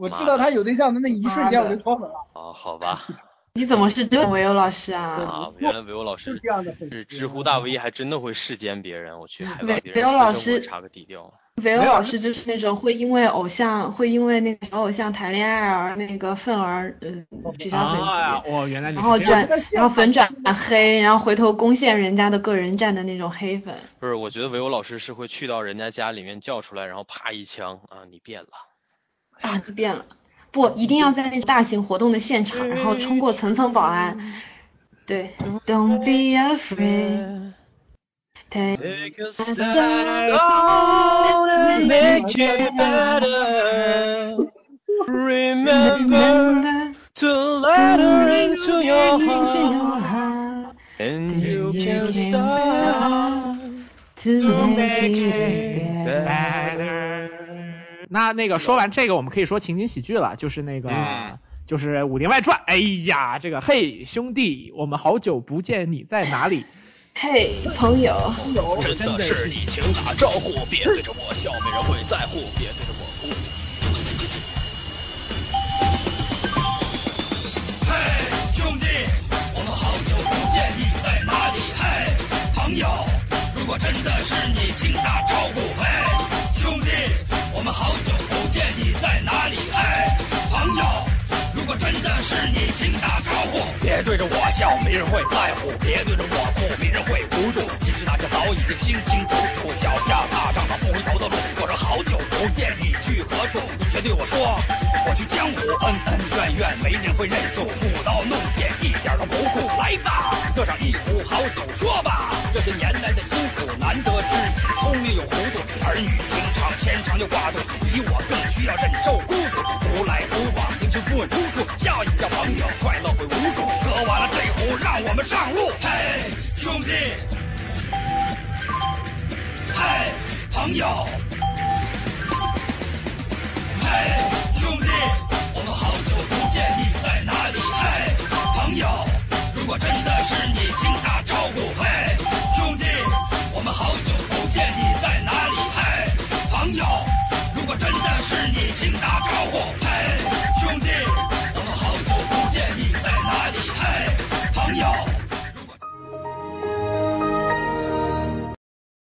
我知道他有对象的那一瞬间，我就脱粉了。哦，好吧，你怎么是这种维欧老师啊？啊，原来维欧老师是这样的粉是知乎大 V，还真的会视奸别人，我去，还把维别人维欧老师查个底调。维欧老师就是那种会因为偶像会因为那个小偶像谈恋爱而那个愤而嗯取消粉啊，丝，哦，原来你然后转然后粉转黑，然后回头攻陷人家的个人站的那种黑粉。不是，我觉得维欧老师是会去到人家家里面叫出来，然后啪一枪啊，你变了。啊，你变了。不，一定要在那种大型活动的现场，然后冲过层层保安。对，Don't be afraid. Take a step and make it better. Remember to let her into your heart, and you can start To make it better. 那那个说完这个，我们可以说情景喜剧了，就是那个、嗯就是《武林外传》。哎呀，这个嘿兄弟，我们好久不见，你在哪里？嘿，朋友，真的是你，请打招呼，别对着我笑，没人会在乎，别对着我哭。嘿兄弟，我们好久不见，你在哪里？嘿，朋友，如果真的是你，请打招呼。嘿，兄弟，我们好久不见，你在哪里？哎，朋友，果真的是你，请打招呼。别对着我笑，没人会在乎；别对着我哭，没人会扶住。其实大家早已经清清楚楚，脚下踏上了不回头的路。我说好久不见，你去何处？你却对我说，我去江湖，恩恩怨怨，没人会认输。舞刀弄剑，一点都不酷。来吧，喝上一壶好酒，说吧，这些年来的辛苦，难得知己，聪明又糊涂，儿女情长牵肠又挂肚，比我更需要忍受孤独。独来独往，不问出处，笑一笑，朋友，快乐会无数。喝完了这壶，让我们上路。嘿，兄弟，嘿，朋友。嘿，兄弟，我们好久不见，你在哪里？嘿，朋友，如果真的是你，请打招呼。嘿，兄弟，我们好久不见，你在哪里？嘿，朋友，如果真的是你，请打招呼。嘿。